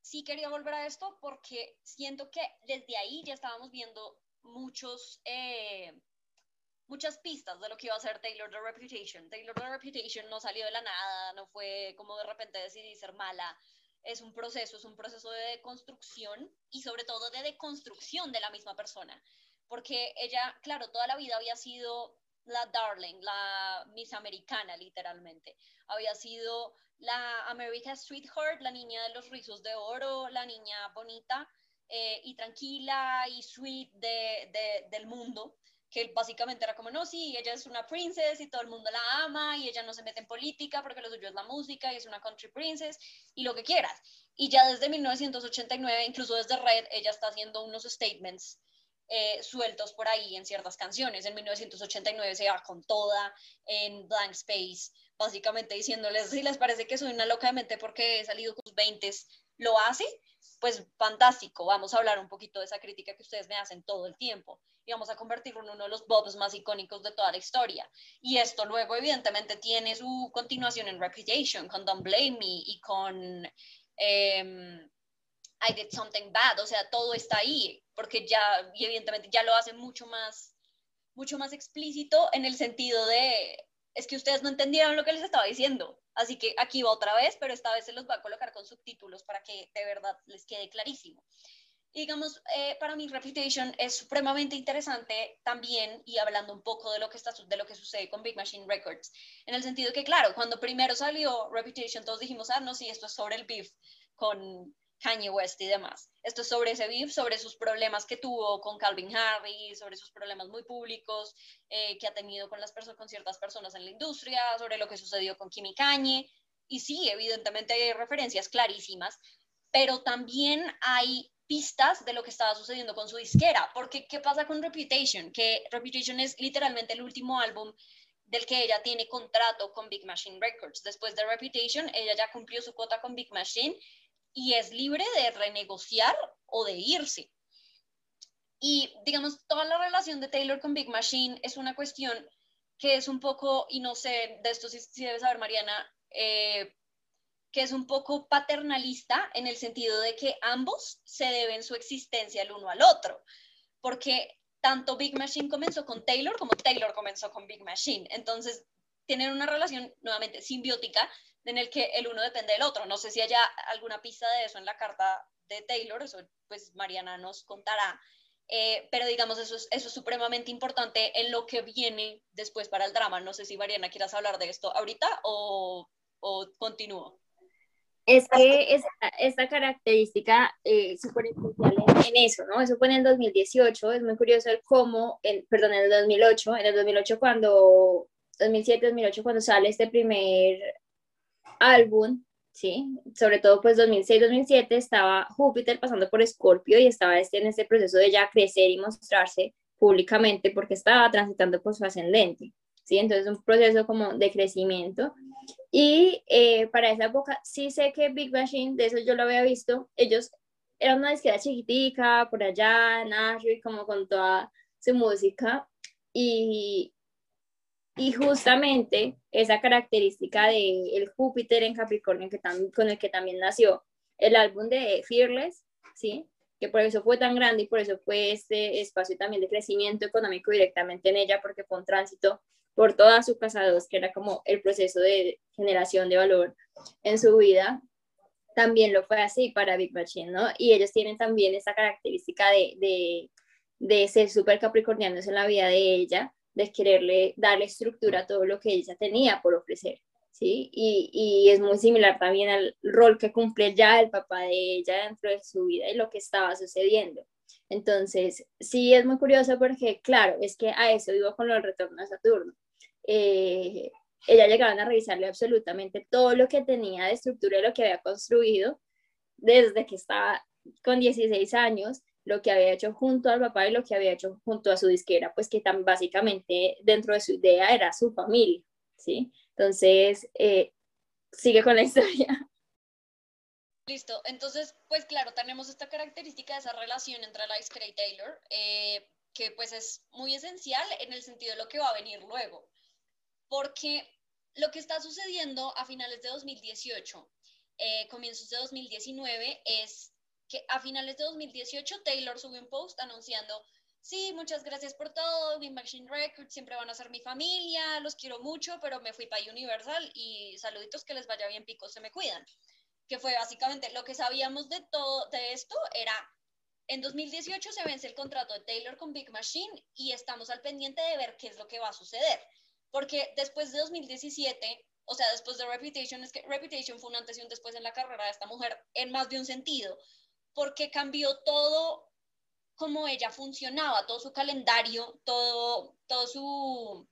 Speaker 2: sí quería volver a esto porque siento que desde ahí ya estábamos viendo muchos, eh, muchas pistas de lo que iba a ser Taylor The Reputation. Taylor The Reputation no salió de la nada, no fue como de repente decidí ser mala. Es un proceso, es un proceso de construcción y sobre todo de deconstrucción de la misma persona. Porque ella, claro, toda la vida había sido la darling, la Miss Americana, literalmente. Había sido la America Sweetheart, la niña de los rizos de oro, la niña bonita, eh, y tranquila y sweet de, de, del mundo, que básicamente era como, no, sí, ella es una princess y todo el mundo la ama y ella no se mete en política porque lo suyo es la música y es una country princess y lo que quieras. Y ya desde 1989, incluso desde Red, ella está haciendo unos statements eh, sueltos por ahí en ciertas canciones. En 1989 se va con toda en Blank Space, básicamente diciéndoles, si les parece que soy una loca de mente porque he salido con sus 20, lo hace pues fantástico, vamos a hablar un poquito de esa crítica que ustedes me hacen todo el tiempo y vamos a convertirlo en uno de los bobs más icónicos de toda la historia. Y esto luego evidentemente tiene su continuación en Reputation, con Don't Blame Me y con em, I Did Something Bad, o sea, todo está ahí, porque ya, y evidentemente ya lo hace mucho más, mucho más explícito en el sentido de, es que ustedes no entendieron lo que les estaba diciendo, Así que aquí va otra vez, pero esta vez se los va a colocar con subtítulos para que de verdad les quede clarísimo. Y digamos, eh, para mí Reputation es supremamente interesante también, y hablando un poco de lo, que está, de lo que sucede con Big Machine Records, en el sentido que, claro, cuando primero salió Reputation, todos dijimos, ah, no, sí, esto es sobre el beef con Kanye West y demás. Esto es sobre ese beef, sobre sus problemas que tuvo con Calvin Harris, sobre sus problemas muy públicos eh, que ha tenido con, las con ciertas personas en la industria, sobre lo que sucedió con Kimi Kanye. Y sí, evidentemente hay referencias clarísimas, pero también hay pistas de lo que estaba sucediendo con su disquera. Porque, ¿qué pasa con Reputation? Que Reputation es literalmente el último álbum del que ella tiene contrato con Big Machine Records. Después de Reputation, ella ya cumplió su cuota con Big Machine y es libre de renegociar o de irse. Y digamos, toda la relación de Taylor con Big Machine es una cuestión que es un poco, y no sé, de esto si, si debes saber, Mariana, eh, que es un poco paternalista en el sentido de que ambos se deben su existencia el uno al otro, porque tanto Big Machine comenzó con Taylor como Taylor comenzó con Big Machine. Entonces, tienen una relación nuevamente simbiótica en el que el uno depende del otro. No sé si haya alguna pista de eso en la carta de Taylor, eso pues Mariana nos contará. Eh, pero digamos, eso es, eso es supremamente importante en lo que viene después para el drama. No sé si Mariana quieras hablar de esto ahorita o, o continúo.
Speaker 1: Es que esta, esta característica eh, súper especial en, eso, ¿no? Eso fue en el 2018, es muy curioso el cómo, el, perdón, en el 2008, en el 2008 cuando, 2007-2008 cuando sale este primer álbum, ¿sí? Sobre todo pues 2006-2007 estaba Júpiter pasando por Escorpio y estaba este, en este proceso de ya crecer y mostrarse públicamente porque estaba transitando por su ascendente, ¿sí? Entonces un proceso como de crecimiento. Y eh, para esa época sí sé que Big Machine, de eso yo lo había visto, ellos eran una disquera chiquitica por allá, Nashville, como con toda su música. Y, y justamente esa característica de el Júpiter en Capricornio que con el que también nació el álbum de Fearless, ¿sí? que por eso fue tan grande y por eso fue este espacio también de crecimiento económico directamente en ella, porque fue un tránsito por toda su casa 2, que era como el proceso de generación de valor en su vida, también lo fue así para Big Machine, ¿no? Y ellos tienen también esa característica de, de, de ser súper capricornianos en la vida de ella, de quererle darle estructura a todo lo que ella tenía por ofrecer, ¿sí? Y, y, es muy similar también al rol que cumple ya el papá de ella dentro de su vida y lo que estaba sucediendo. Entonces, sí es muy curioso porque, claro, es que a eso iba con el retorno de Saturno. Eh, ella llegaban a revisarle absolutamente todo lo que tenía de estructura y lo que había construido desde que estaba con 16 años lo que había hecho junto al papá y lo que había hecho junto a su disquera, pues que tan básicamente dentro de su idea era su familia, ¿sí? Entonces, eh, sigue con la historia.
Speaker 2: Listo, entonces, pues claro, tenemos esta característica de esa relación entre la disquera y Taylor, eh, que pues es muy esencial en el sentido de lo que va a venir luego, porque lo que está sucediendo a finales de 2018, eh, comienzos de 2019, es que a finales de 2018 Taylor subió un post anunciando, sí, muchas gracias por todo, Big Machine Records siempre van a ser mi familia, los quiero mucho, pero me fui para Universal y saluditos que les vaya bien, picos, se me cuidan. Que fue básicamente lo que sabíamos de todo de esto era en 2018 se vence el contrato de Taylor con Big Machine y estamos al pendiente de ver qué es lo que va a suceder. Porque después de 2017, o sea, después de Reputation, es que Reputation fue una antes y un después en la carrera de esta mujer en más de un sentido porque cambió todo como ella funcionaba, todo su calendario, todo, todo su,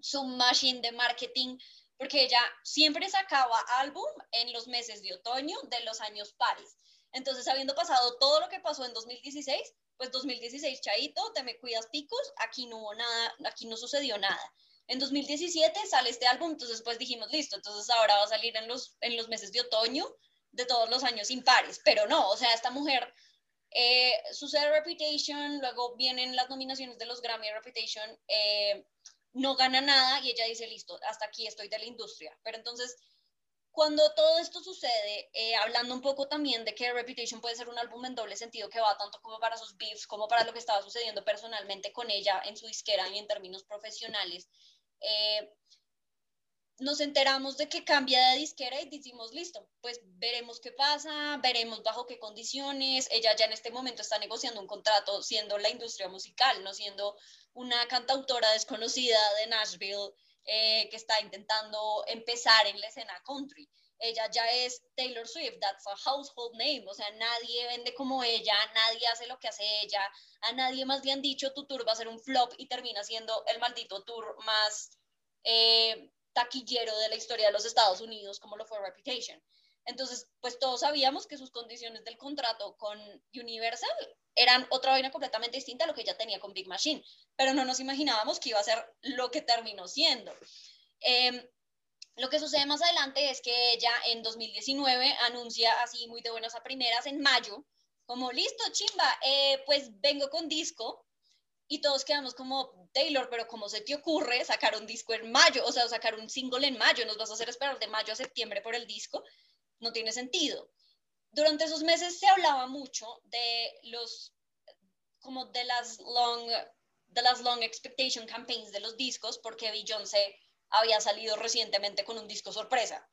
Speaker 2: su machine de marketing, porque ella siempre sacaba álbum en los meses de otoño de los años pares. Entonces, habiendo pasado todo lo que pasó en 2016, pues 2016, Chaito, te me cuidas picos, aquí no hubo nada, aquí no sucedió nada. En 2017 sale este álbum, entonces pues dijimos, listo, entonces ahora va a salir en los, en los meses de otoño, de todos los años impares, pero no, o sea, esta mujer eh, sucede Reputation, luego vienen las nominaciones de los Grammy Reputation, eh, no gana nada y ella dice, listo, hasta aquí estoy de la industria. Pero entonces, cuando todo esto sucede, eh, hablando un poco también de que Reputation puede ser un álbum en doble sentido que va tanto como para sus beefs, como para lo que estaba sucediendo personalmente con ella en su disquera y en términos profesionales, eh, nos enteramos de que cambia de disquera y decimos, listo, pues veremos qué pasa, veremos bajo qué condiciones. Ella ya en este momento está negociando un contrato siendo la industria musical, no siendo una cantautora desconocida de Nashville eh, que está intentando empezar en la escena country. Ella ya es Taylor Swift, that's a household name, o sea, nadie vende como ella, nadie hace lo que hace ella, a nadie más le han dicho tu tour va a ser un flop y termina siendo el maldito tour más... Eh, taquillero de la historia de los Estados Unidos como lo fue Reputation. Entonces, pues todos sabíamos que sus condiciones del contrato con Universal eran otra vaina completamente distinta a lo que ella tenía con Big Machine, pero no nos imaginábamos que iba a ser lo que terminó siendo. Em, lo que sucede más adelante es que ella en 2019 anuncia así muy de buenas a primeras en mayo, como listo, chimba, eh, pues vengo con disco, y todos quedamos como, Taylor, pero ¿cómo se te ocurre sacar un disco en mayo? O sea, sacar un single en mayo, nos vas a hacer esperar de mayo a septiembre por el disco, no tiene sentido. Durante esos meses se hablaba mucho de los, como de las long, de las long expectation campaigns de los discos, porque Beyoncé había salido recientemente con un disco sorpresa.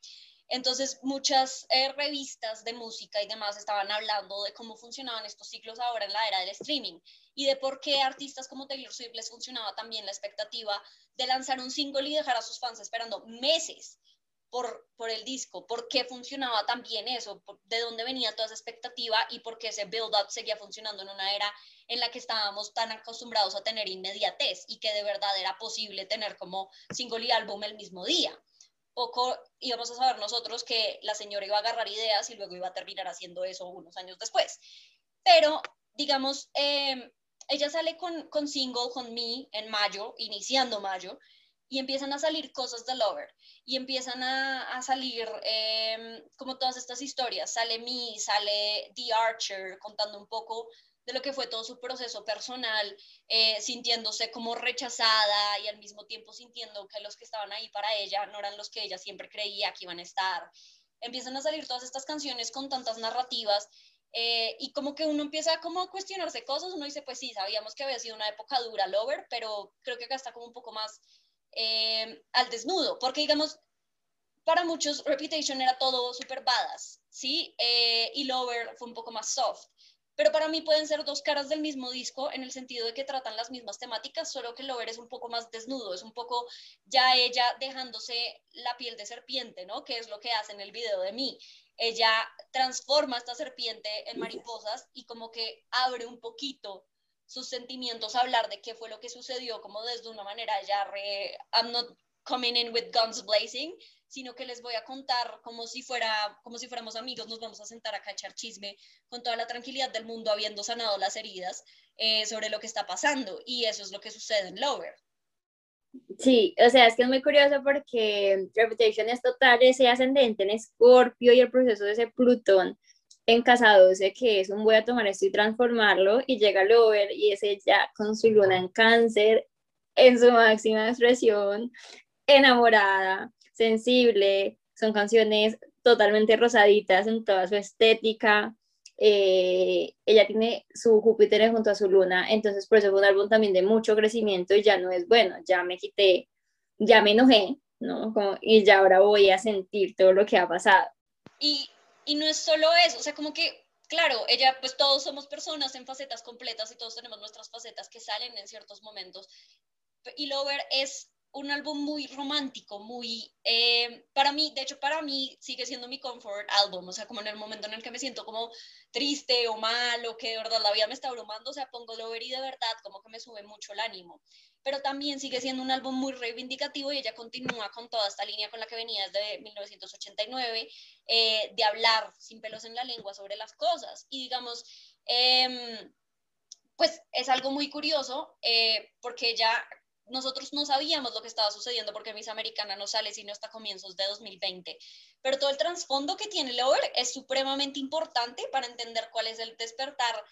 Speaker 2: Entonces, muchas eh, revistas de música y demás estaban hablando de cómo funcionaban estos ciclos ahora en la era del streaming y de por qué artistas como Taylor Swift les funcionaba también la expectativa de lanzar un single y dejar a sus fans esperando meses por, por el disco, por qué funcionaba tan bien eso, de dónde venía toda esa expectativa y por qué ese build-up seguía funcionando en una era en la que estábamos tan acostumbrados a tener inmediatez y que de verdad era posible tener como single y álbum el mismo día poco íbamos a saber nosotros que la señora iba a agarrar ideas y luego iba a terminar haciendo eso unos años después. Pero, digamos, em, ella sale con, con Single, con Me, en mayo, iniciando mayo, y empiezan a salir cosas de Lover, y empiezan a, salir em, como todas estas historias. Sale Me, sale The Archer, contando un poco de lo que fue todo su proceso personal, eh, sintiéndose como rechazada y al mismo tiempo sintiendo que los que estaban ahí para ella no eran los que ella siempre creía que iban a estar. Empiezan a salir todas estas canciones con tantas narrativas eh, y como que uno empieza como a cuestionarse cosas, uno dice, pues sí, sabíamos que había sido una época dura, Lover, pero creo que acá está como un poco más eh, al desnudo, porque digamos, para muchos Reputation era todo super badass, ¿sí? y Lover fue un poco más soft pero para mí pueden ser dos caras del mismo disco en el sentido de que tratan las mismas temáticas, solo que Lover es un poco más desnudo, es un poco ya ella dejándose la piel de serpiente, ¿no? Que es lo que hace en el video de mí. Ella transforma esta serpiente en mariposas y como que abre un poquito sus sentimientos a hablar de qué fue lo que sucedió, como desde una manera ya re, I'm not coming in with guns blazing, sino que les voy a contar como si, fuera, como si fuéramos amigos, nos vamos a sentar a cachar chisme con toda la tranquilidad del mundo, habiendo sanado las heridas eh, sobre lo que está pasando. Y eso es lo que sucede en Lover.
Speaker 1: Sí, o sea, es que es muy curioso porque Reputation es total ese ascendente en Escorpio y el proceso de ese Plutón en Casa 12, que es un voy a tomar esto y transformarlo, y llega Lover y es ella con su luna en cáncer en su máxima expresión, enamorada, sensible, son canciones totalmente rosaditas en toda su estética. Eh, ella tiene su Júpiter junto a su luna, entonces por eso fue un álbum también de mucho crecimiento y ya no es bueno, ya me quité, ya me enojé, ¿no? Como, y ya ahora voy a sentir todo lo que ha pasado.
Speaker 2: Y, y no es solo eso, o sea, como que, claro, ella, pues todos somos personas en facetas completas y todos tenemos nuestras facetas que salen en ciertos momentos. Y Lover es un álbum muy romántico, muy, eh, para mí, de hecho para mí sigue siendo mi comfort album, o sea, como en el momento en el que me siento como triste o mal o que de verdad la vida me está abrumando, o sea, pongo Lover y de verdad como que me sube mucho el ánimo, pero también sigue siendo un álbum muy reivindicativo y ella continúa con toda esta línea con la que venía desde 1989, eh, de hablar sin pelos en la lengua sobre las cosas. Y digamos, em, pues es algo muy curioso eh, porque ella nosotros no sabíamos lo que estaba sucediendo porque Miss Americana no sale sino hasta comienzos de 2020. Pero todo el trasfondo que tiene Lover es supremamente importante para entender cuál es el despertar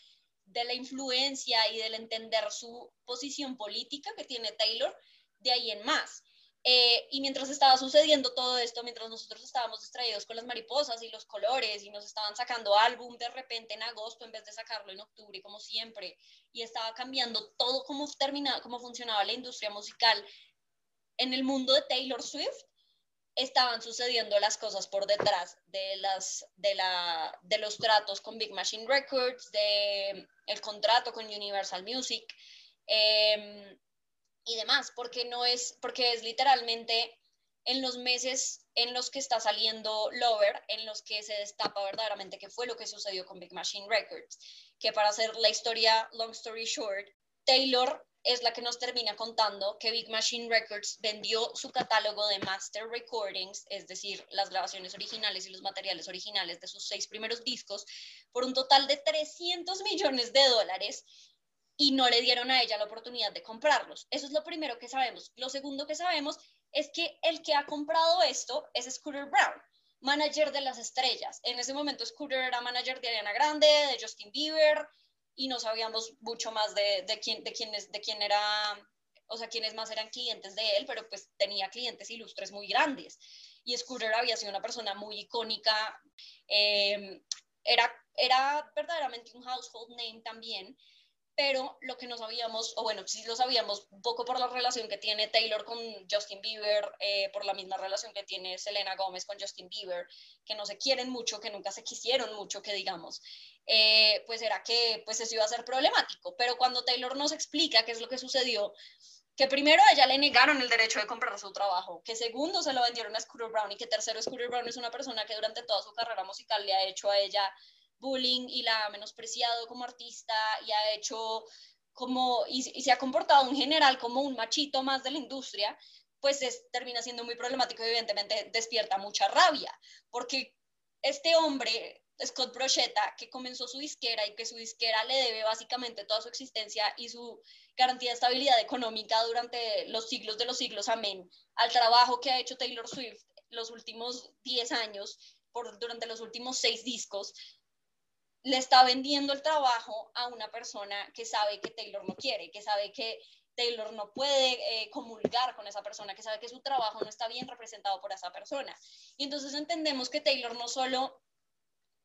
Speaker 2: de la influencia y del entender su posición política que tiene Taylor de ahí en más. Eh, y mientras estaba sucediendo todo esto, mientras nosotros estábamos distraídos con las mariposas y los colores y nos estaban sacando álbum de repente en agosto en vez de sacarlo en octubre, como siempre, y estaba cambiando todo cómo, terminaba, cómo funcionaba la industria musical en el mundo de Taylor Swift, estaban sucediendo las cosas por detrás de, las, de, la, de los tratos con Big Machine Records, de el contrato con Universal Music. Eh, y demás, porque no es, porque es literalmente en los meses en los que está saliendo Lover, en los que se destapa verdaderamente qué fue lo que sucedió con Big Machine Records, que para hacer la historia long story short, Taylor es la que nos termina contando que Big Machine Records vendió su catálogo de master recordings, es decir, las grabaciones originales y los materiales originales de sus seis primeros discos, por un total de 300 millones de dólares y no le dieron a ella la oportunidad de comprarlos. Eso es lo primero que sabemos. Lo segundo que sabemos es que el que ha comprado esto es Scooter Brown, manager de las estrellas. En ese momento Scooter era manager de Ariana Grande, de Justin Bieber, y no sabíamos mucho más de, de, quién, de, quién, de quién era, o sea, quiénes más eran clientes de él, pero pues tenía clientes ilustres muy grandes. Y Scooter había sido una persona muy icónica, eh, era, era verdaderamente un household name también pero lo que no sabíamos, o bueno, sí lo sabíamos un poco por la relación que tiene Taylor con Justin Bieber, eh, por la misma relación que tiene Selena Gómez con Justin Bieber, que no se quieren mucho, que nunca se quisieron mucho, que digamos, eh, pues era que pues eso iba a ser problemático. Pero cuando Taylor nos explica qué es lo que sucedió, que primero a ella le negaron el derecho de comprar su trabajo, que segundo se lo vendieron a Scooter Brown y que tercero Scooter Brown es una persona que durante toda su carrera musical le ha hecho a ella bullying y la ha menospreciado como artista y ha hecho como, y, se ha comportado en general como un machito más de la industria, pues es, termina siendo muy problemático y evidentemente despierta mucha rabia, porque este hombre, Scott Brochetta, que comenzó su disquera y que su disquera le debe básicamente toda su existencia y su garantía de estabilidad económica durante los siglos de los siglos, amén, al trabajo que ha hecho Taylor Swift los últimos 10 años, por, durante los últimos 6 discos, le está vendiendo el trabajo a una persona que sabe que Taylor no quiere, que sabe que Taylor no puede eh, comulgar con esa persona, que sabe que su trabajo no está bien representado por esa persona. Y entonces entendemos que Taylor no solo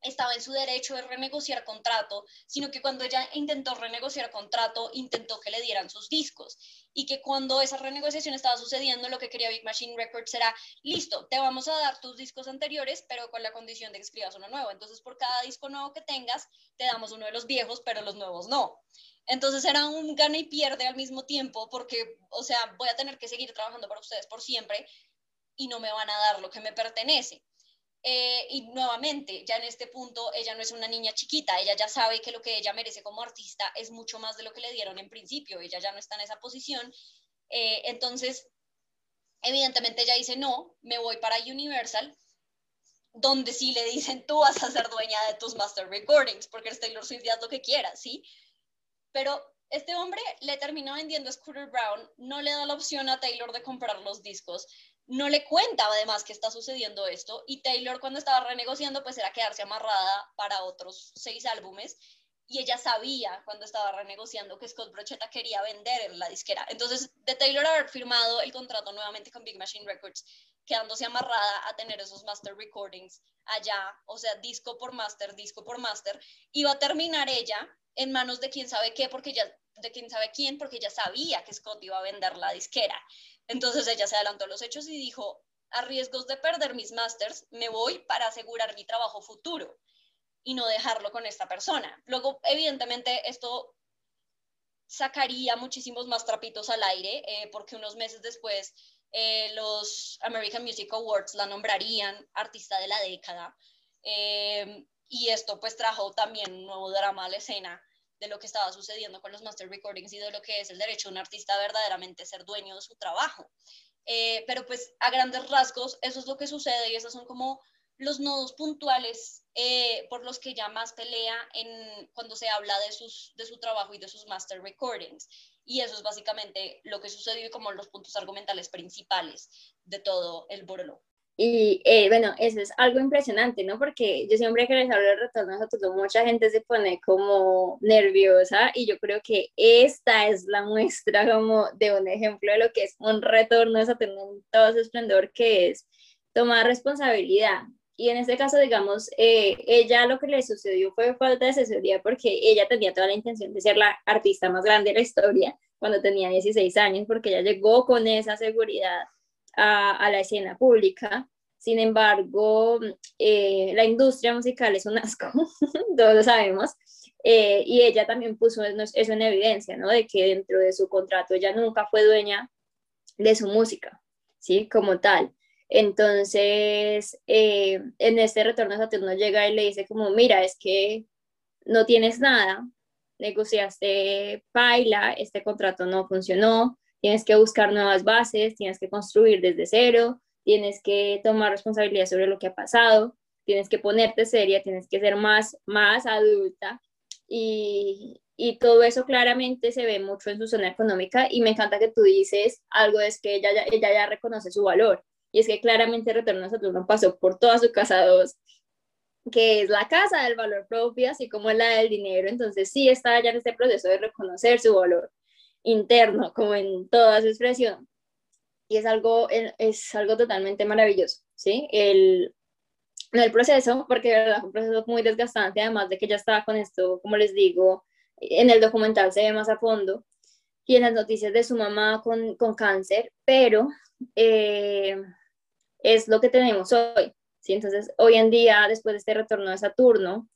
Speaker 2: estaba en su derecho de renegociar contrato, sino que cuando ella intentó renegociar contrato, intentó que le dieran sus discos. Y que cuando esa renegociación estaba sucediendo, lo que quería Big Machine Records era, listo, te vamos a dar tus discos anteriores, pero con la condición de que escribas uno nuevo. Entonces, por cada disco nuevo que tengas, te damos uno de los viejos, pero los nuevos no. Entonces era un gana y pierde al mismo tiempo, porque, o sea, voy a tener que seguir trabajando para ustedes por siempre y no me van a dar lo que me pertenece. Eh, y nuevamente, ya en este punto, ella no es una niña chiquita, ella ya sabe que lo que ella merece como artista es mucho más de lo que le dieron en principio, ella ya no está en esa posición. Eh, entonces, evidentemente ella dice, no, me voy para Universal, donde sí le dicen, tú vas a ser dueña de tus master recordings, porque eres Taylor Swift haz lo que quieras, ¿sí? Pero este hombre le terminó vendiendo a Scooter Brown, no le da la opción a Taylor de comprar los discos, no le cuenta además que está sucediendo esto y Taylor cuando estaba renegociando pues era quedarse amarrada para otros seis álbumes y ella sabía cuando estaba renegociando que Scott Brochetta quería vender en la disquera. Entonces, de Taylor haber firmado el contrato nuevamente con Big Machine Records, quedándose amarrada a tener esos master recordings allá, o sea, disco por master, disco por master, iba a terminar ella en manos de quién sabe qué, porque ya de quién sabe quién, porque ella sabía que Scott iba a vender la disquera. Entonces ella se adelantó los hechos y dijo, a riesgos de perder mis masters, me voy para asegurar mi trabajo futuro y no dejarlo con esta persona. Luego, evidentemente, esto sacaría muchísimos más trapitos al aire, eh, porque unos meses después eh, los American Music Awards la nombrarían artista de la década. Eh, y esto pues trajo también un nuevo drama a la escena de lo que estaba sucediendo con los master recordings y de lo que es el derecho de un artista verdaderamente ser dueño de su trabajo. Eh, pero pues a grandes rasgos eso es lo que sucede y esos son como los nodos puntuales eh, por los que ella más pelea en, cuando se habla de, sus, de su trabajo y de sus master recordings. Y eso es básicamente lo que sucedió y como los puntos argumentales principales de todo el Borolo.
Speaker 1: Y eh, bueno, eso es algo impresionante, ¿no? Porque yo siempre que les hablo de retorno a Saturno, mucha gente se pone como nerviosa y yo creo que esta es la muestra como de un ejemplo de lo que es un retorno a Saturno en todo su esplendor, que es tomar responsabilidad. Y en este caso, digamos, eh, ella lo que le sucedió fue falta de asesoría porque ella tenía toda la intención de ser la artista más grande de la historia cuando tenía 16 años, porque ella llegó con esa seguridad a, la escena pública. Sin embargo, eh, la industria musical es un asco, todos lo sabemos, eh, y ella también puso eso en evidencia, ¿no? De que dentro de su contrato ella nunca fue dueña de su música, ¿sí? Como tal. Entonces, eh, en este retorno Saturno llega y le dice como, mira, es que no tienes nada, negociaste paila, este contrato no funcionó, tienes que buscar nuevas bases, tienes que construir desde cero, tienes que tomar responsabilidad sobre lo que ha pasado, tienes que ponerte seria, tienes que ser más, más adulta. Y, y todo eso claramente se ve mucho en su zona económica y me encanta que tú dices algo es que ella ella ya reconoce su valor. Y es que claramente Retorno a Saturno pasó por toda su casa 2, que es la casa del valor propio, así como la del dinero, entonces sí está ya en este proceso de reconocer su valor interno, como en toda su expresión. Y es algo, es algo totalmente maravilloso, ¿sí? El, el proceso, porque de verdad fue un proceso muy desgastante, además de que ya estaba con esto, como les digo, en el documental se ve más a fondo, y en las noticias de su mamá con, con cáncer, pero eh, es lo que tenemos hoy. ¿sí? Entonces, hoy en día, después de este retorno de Saturno,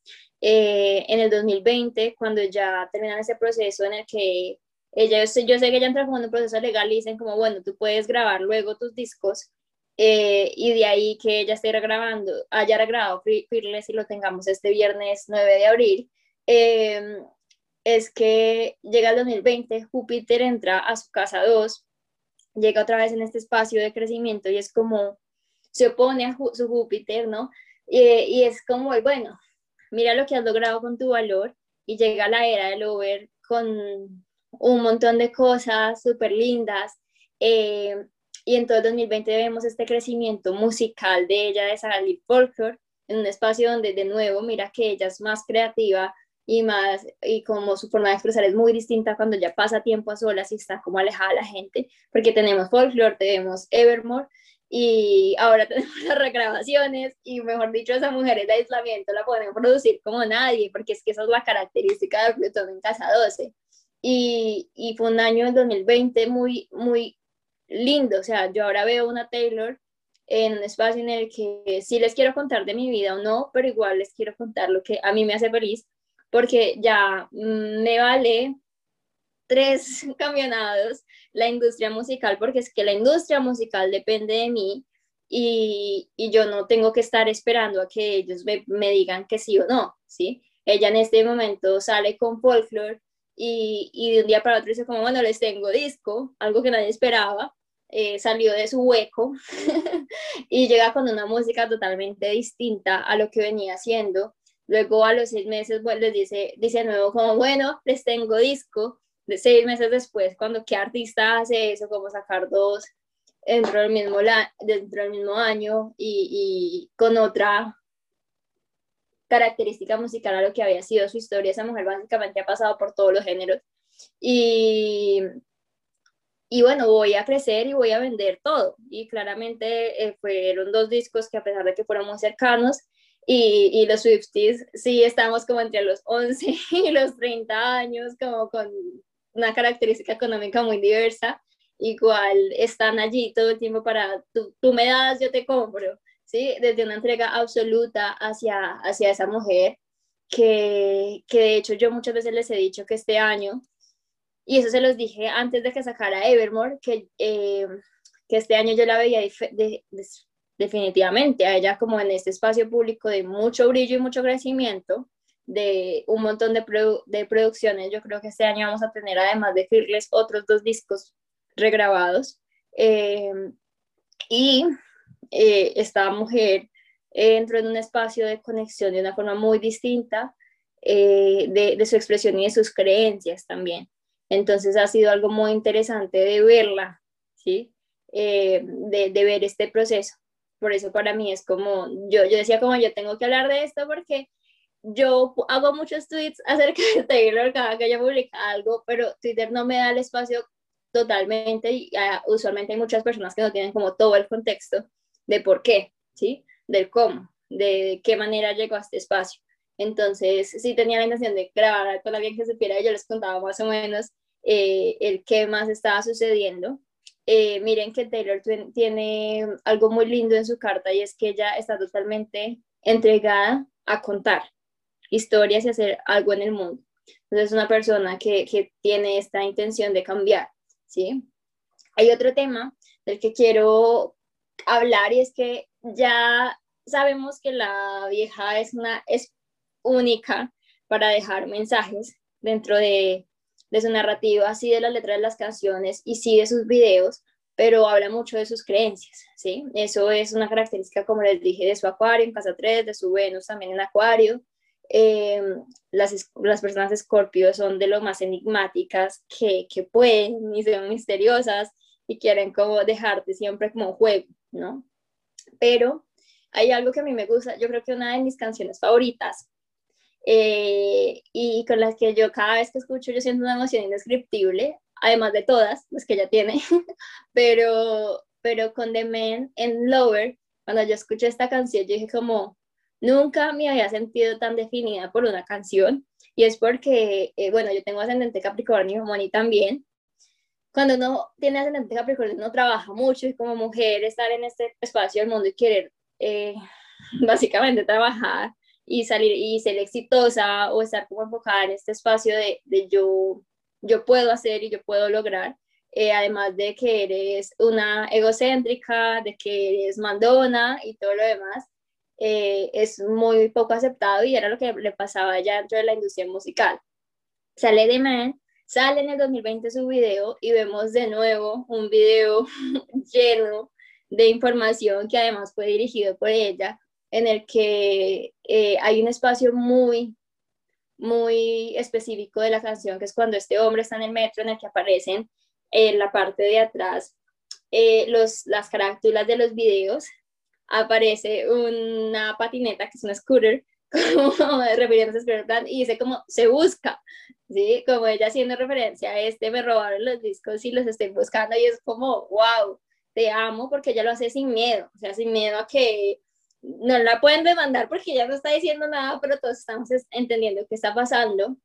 Speaker 1: eh, en el 2020, cuando ya terminan ese proceso en el que ella, yo sé que ella entra como en un proceso legal y dicen como, bueno, tú puedes grabar luego tus discos eh, y de ahí que ella esté grabando, haya grabado Fearless y lo tengamos este viernes 9 de abril, em, es que llega el 2020, Júpiter entra a su casa 2, llega otra vez en este espacio de crecimiento y es como se opone a su Júpiter, ¿no? y es como, bueno, mira lo que has logrado con tu valor y llega la era del over con un montón de cosas súper lindas. Eh, y en todo el 2020 vemos este crecimiento musical de ella, de salir Folklore, en un espacio donde de nuevo mira que ella es más creativa y más, y como su forma de expresar es muy distinta cuando ya pasa tiempo a solas y está como alejada de la gente, porque tenemos Folklore, tenemos Evermore, y ahora tenemos las regrabaciones y mejor dicho, esa mujer de aislamiento la pueden producir como nadie, porque es que esa es la característica de Plutón en casa 12. Y, y fue un año en 2020 muy, muy lindo, o sea, yo ahora veo una Taylor en un espacio en el que sí les quiero contar de mi vida o no, pero igual les quiero contar lo que a mí me hace feliz, porque ya mm, me vale tres camionados la industria musical, porque es que la industria musical depende de mí y, y yo no tengo que estar esperando a que ellos me, me, digan que sí o no, ¿sí? Ella en este momento sale con folklore y, y de un día para otro dice como, bueno, les tengo disco, algo que nadie esperaba, eh, salió de su hueco y llega con una música totalmente distinta a lo que venía haciendo. Luego a los seis meses pues, les dice, dice de nuevo como, bueno, les tengo disco de seis meses después, cuando qué artista hace eso, como sacar dos dentro del mismo, la, dentro del mismo año y, y, con otra característica musical a lo que había sido su historia. Esa mujer básicamente ha pasado por todos los géneros. Y, y bueno, voy a crecer y voy a vender todo. Y claramente eh, fueron dos discos que a pesar de que fueron muy cercanos, y, y, los Swifties sí estamos como entre los 11 y los 30 años, como con una característica económica muy diversa, igual están allí todo el tiempo para, tú, tú me das, yo te compro, ¿sí? Desde una entrega absoluta hacia, hacia esa mujer, que, que de hecho yo muchas veces les he dicho que este año, y eso se los dije antes de que sacara Evermore, que, eh, que este año yo la veía de, definitivamente a ella como en este espacio público de mucho brillo y mucho crecimiento, de un montón de, de, producciones. Yo creo que este año vamos a tener, además de Fearless, otros dos discos regrabados. Eh, y eh, esta mujer entró en un espacio de conexión de una forma muy distinta eh, de, su expresión y de sus creencias también. Entonces ha sido algo muy interesante de verla, ¿sí? Eh, de, ver este proceso. Por eso para mí es como, yo, yo decía como yo tengo que hablar de esto porque yo hago muchos tweets acerca de Taylor cada que ella publica algo, pero Twitter no me da el espacio totalmente y uh, usualmente hay muchas personas que no tienen como todo el contexto de por qué, ¿sí? Del cómo, de qué manera llegó a este espacio. Entonces, sí tenía la intención de grabar con alguien que supiera yo les contaba más o menos eh, el qué más estaba sucediendo. Eh, miren que Taylor tiene algo muy lindo en su carta y es que ella está totalmente entregada a contar historias y hacer algo en el mundo. Entonces es una persona que, que tiene esta intención de cambiar, ¿sí? Hay otro tema del que quiero hablar y es que ya sabemos que la vieja es una es única para dejar mensajes dentro de, de su narrativa, así de las letras de las canciones y sí de sus videos, pero habla mucho de sus creencias, ¿sí? Eso es una característica, como les dije, de su acuario en casa 3, de su Venus también en acuario. Eh, las, las personas de Escorpio son de lo más enigmáticas que, que pueden y son misteriosas y quieren como dejarte siempre como un juego, ¿no? Pero hay algo que a mí me gusta, yo creo que una de mis canciones favoritas eh, y con las que yo cada vez que escucho yo siento una emoción indescriptible, además de todas las que ella tiene, pero, pero con The Men en Lower, cuando yo escuché esta canción, yo dije como, nunca me había sentido tan definida por una canción, y es porque, eh, bueno, yo tengo ascendente Capricornio, Moni también, cuando uno tiene ascendente Capricornio, uno trabaja mucho y como mujer estar en este espacio del mundo y querer eh, básicamente trabajar y salir y ser exitosa o estar como enfocada en este espacio de, de yo, yo puedo hacer y yo puedo lograr, eh, además de que eres una egocéntrica, de que eres mandona y todo lo demás, eh, es muy poco aceptado y era lo que le pasaba ya dentro de la industria musical. Sale de Man, sale en el 2020 su video y vemos de nuevo un video lleno de información que además fue dirigido por ella, en el que eh, hay un espacio muy, muy específico de la canción, que es cuando este hombre está en el metro, en el que aparecen en la parte de atrás eh, los, las carátulas de los videos, aparece una patineta, que es una scooter, como refiriéndose a Plan, y dice como se busca, ¿sí? Como ella haciendo referencia a este, me robaron los discos y los estoy buscando, y es como, wow, te amo porque ella lo hace sin miedo, o sea, sin miedo a que no la pueden demandar porque ella no está diciendo nada, pero todos estamos entendiendo qué está pasando.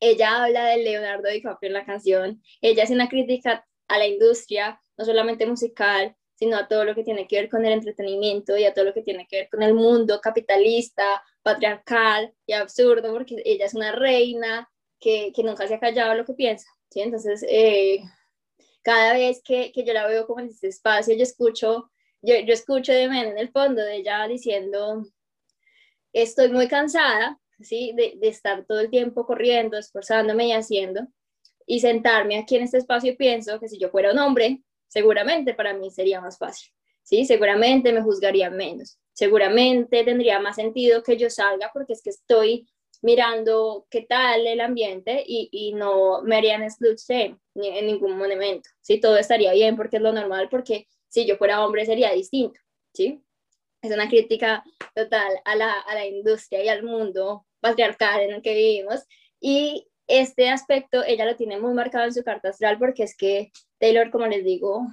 Speaker 1: Ella habla de Leonardo DiCaprio en la canción, ella hace una crítica a la industria, no solamente musical, sino a todo lo que tiene que ver con el entretenimiento y a todo lo que tiene que ver con el mundo capitalista, patriarcal y absurdo, porque ella es una reina que, nunca se ha callado lo que piensa, ¿sí? Entonces, eh, cada vez que, que, yo la veo como en este espacio, yo escucho yo, yo escucho de Men en el fondo de ella diciendo, estoy muy cansada, ¿sí? De, de, estar todo el tiempo corriendo, esforzándome y haciendo, y sentarme aquí en este espacio y pienso que si yo fuera un hombre, seguramente para mí sería más fácil, ¿sí? Seguramente me juzgarían menos, seguramente tendría más sentido que yo salga porque es que estoy mirando qué tal el ambiente y, y no me harían exclusión en ningún momento, ¿sí? Todo estaría bien porque es lo normal, porque si yo fuera hombre sería distinto, ¿sí? Es una crítica total a la, a la industria y al mundo patriarcal en el que vivimos. Y este aspecto ella lo tiene muy marcado en su carta astral porque es que Taylor, como les digo,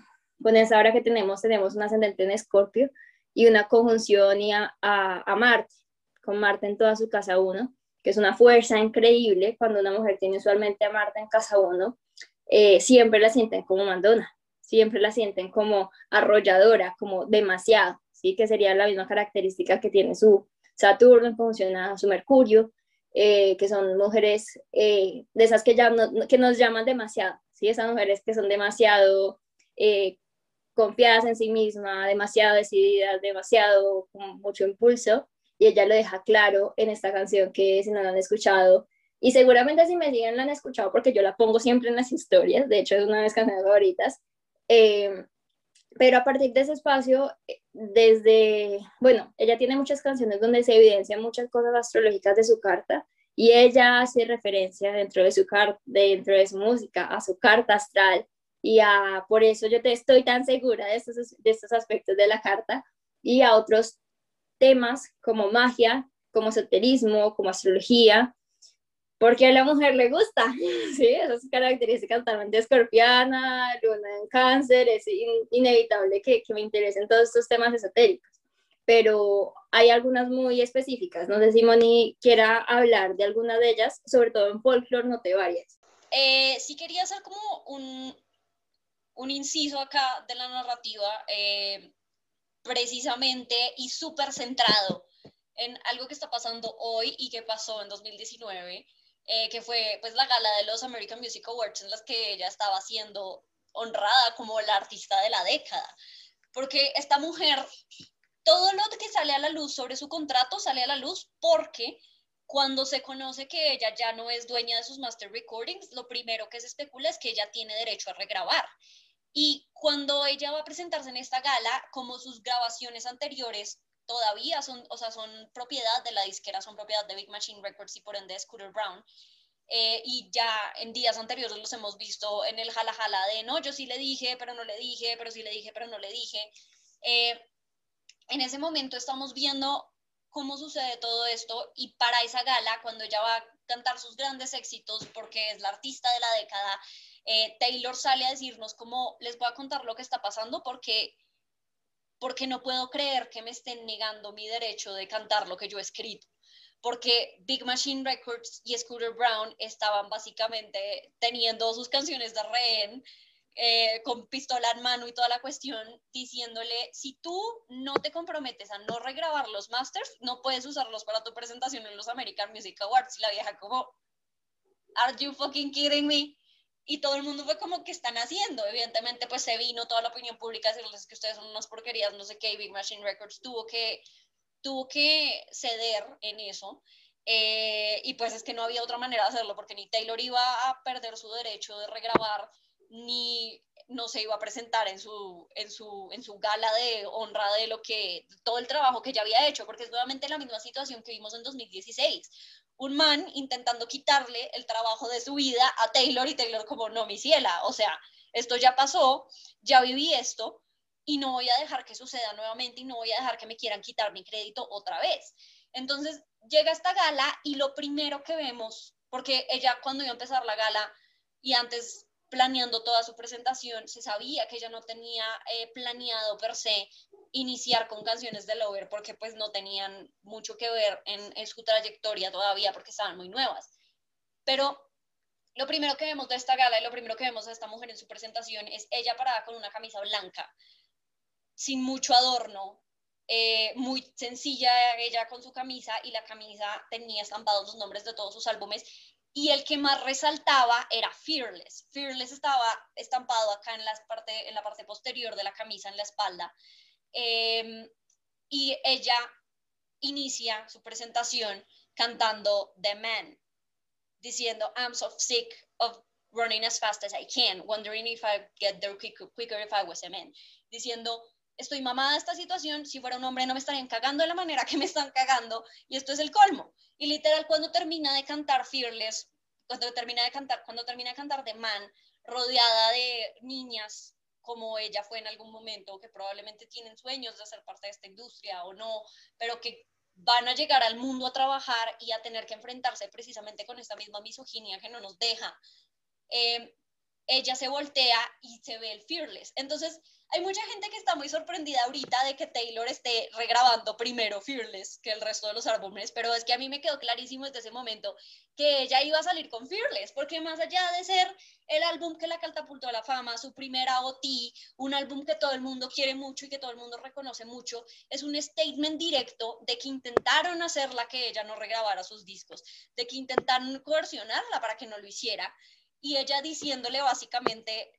Speaker 1: con esa hora que tenemos, tenemos un ascendente en Escorpio y una conjunción y a, a, Marte, con Marte en toda su casa 1, que es una fuerza increíble cuando una mujer tiene usualmente a Marte en casa 1, eh, siempre la sienten como mandona, siempre la sienten como arrolladora, como demasiado, ¿sí? que sería la misma característica que tiene su Saturno en función a su Mercurio, eh, que son mujeres eh, de esas que, ya que nos llaman demasiado, ¿sí? esas mujeres que son demasiado eh, confiadas en sí mismas, demasiado decididas, demasiado con mucho impulso, y ella lo deja claro en esta canción que si no la han escuchado, y seguramente si me siguen la han escuchado porque yo la pongo siempre en las historias, de hecho es una de mis canciones favoritas, eh, pero a partir de ese espacio, eh, desde, bueno, ella tiene muchas canciones donde se evidencian muchas cosas astrológicas de su carta y ella hace referencia dentro de su, dentro de su música a su carta astral y a, por eso yo te estoy tan segura de estos, de estos aspectos de la carta y a otros temas como magia, como esoterismo, como astrología, porque a la mujer le gusta, ¿sí? Esas características totalmente escorpiana, luna en cáncer, es inevitable que, que me interesen todos estos temas esotéricos pero hay algunas muy específicas. No sé si Moni quiera hablar de alguna de ellas, sobre todo en folklore, no te vayas.
Speaker 2: Eh, sí quería hacer como un, un inciso acá de la narrativa, eh, precisamente y súper centrado en algo que está pasando hoy y que pasó en 2019, eh, que fue pues la gala de los American Music Awards en las que ella estaba siendo honrada como la artista de la década. Porque esta mujer todo lo que sale a la luz sobre su contrato sale a la luz porque cuando se conoce que ella ya no es dueña de sus master recordings, lo primero que se especula es que ella tiene derecho a regrabar. Y cuando ella va a presentarse en esta gala, como sus grabaciones anteriores todavía son, o sea, son propiedad de la disquera, son propiedad de Big Machine Records y por ende de Scooter Brown. Eh, y ya en días anteriores los hemos visto en el jala jala de no, yo sí le dije, pero no le dije, pero sí le dije, pero no le dije. Eh, en ese momento estamos viendo cómo sucede todo esto y para esa gala, cuando ella va a cantar sus grandes éxitos, porque es la artista de la década, eh, Taylor sale a decirnos cómo les voy a contar lo que está pasando porque porque no puedo creer que me estén negando mi derecho de cantar lo que yo he escrito. Porque Big Machine Records y Scooter Brown estaban básicamente teniendo sus canciones de rehén eh, con pistola en mano y toda la cuestión, diciéndole, si tú no te comprometes a no regrabar los masters, no puedes usarlos para tu presentación en los American Music Awards. Y la vieja como, ¿Are you fucking kidding me? Y todo el mundo fue como, ¿qué están haciendo? Evidentemente, pues se vino toda la opinión pública a decirles que ustedes son unas porquerías, no sé qué, Big Machine Records tuvo que, tuvo que ceder en eso. Eh, y pues es que no había otra manera de hacerlo, porque ni Taylor iba a perder su derecho de regrabar ni no se iba a presentar en su, en su, en su gala de honra de lo que, todo el trabajo que ya había hecho, porque es nuevamente la misma situación que vimos en 2016. Un man intentando quitarle el trabajo de su vida a Taylor y Taylor como, no, mi ciela, o sea, esto ya pasó, ya viví esto y no voy a dejar que suceda nuevamente y no voy a dejar que me quieran quitar mi crédito otra vez. Entonces llega esta gala y lo primero que vemos, porque ella cuando iba a empezar la gala y antes planeando toda su presentación, se sabía que ella no tenía eh, planeado per se iniciar con canciones de Lover porque pues no tenían mucho que ver en, su trayectoria todavía porque estaban muy nuevas. Pero lo primero que vemos de esta gala y lo primero que vemos de esta mujer en su presentación es ella parada con una camisa blanca, sin mucho adorno, eh, muy sencilla ella con su camisa y la camisa tenía estampados los nombres de todos sus álbumes y el que más resaltaba era Fearless. Fearless estaba estampado acá en la parte, en la parte posterior de la camisa, en la espalda. Em, y ella inicia su presentación cantando The Man, diciendo, I'm so sick of running as fast as I can, wondering if I get there quicker, if I was a man. Diciendo, estoy mamada de esta situación, si fuera un hombre no me estarían cagando de la manera que me están cagando, y esto es el colmo. Y literal, cuando termina de cantar Fearless, cuando termina de cantar, cuando termina de cantar The Man, rodeada de niñas como ella fue en algún momento, que probablemente tienen sueños de ser parte de esta industria o no, pero que van a llegar al mundo a trabajar y a tener que enfrentarse precisamente con esta misma misoginia que no nos deja. Eh, ella se voltea y se ve el Fearless. Entonces, hay mucha gente que está muy sorprendida ahorita de que Taylor esté regrabando primero Fearless que el resto de los álbumes, pero es que a mí me quedó clarísimo desde ese momento que ella iba a salir con Fearless, porque más allá de ser el álbum que la catapultó a la fama, su primera OT, un álbum que todo el mundo quiere mucho y que todo el mundo reconoce mucho, es un statement directo de que intentaron hacerla que ella no regrabara sus discos, de que intentaron coercionarla para que no lo hiciera, y ella diciéndole básicamente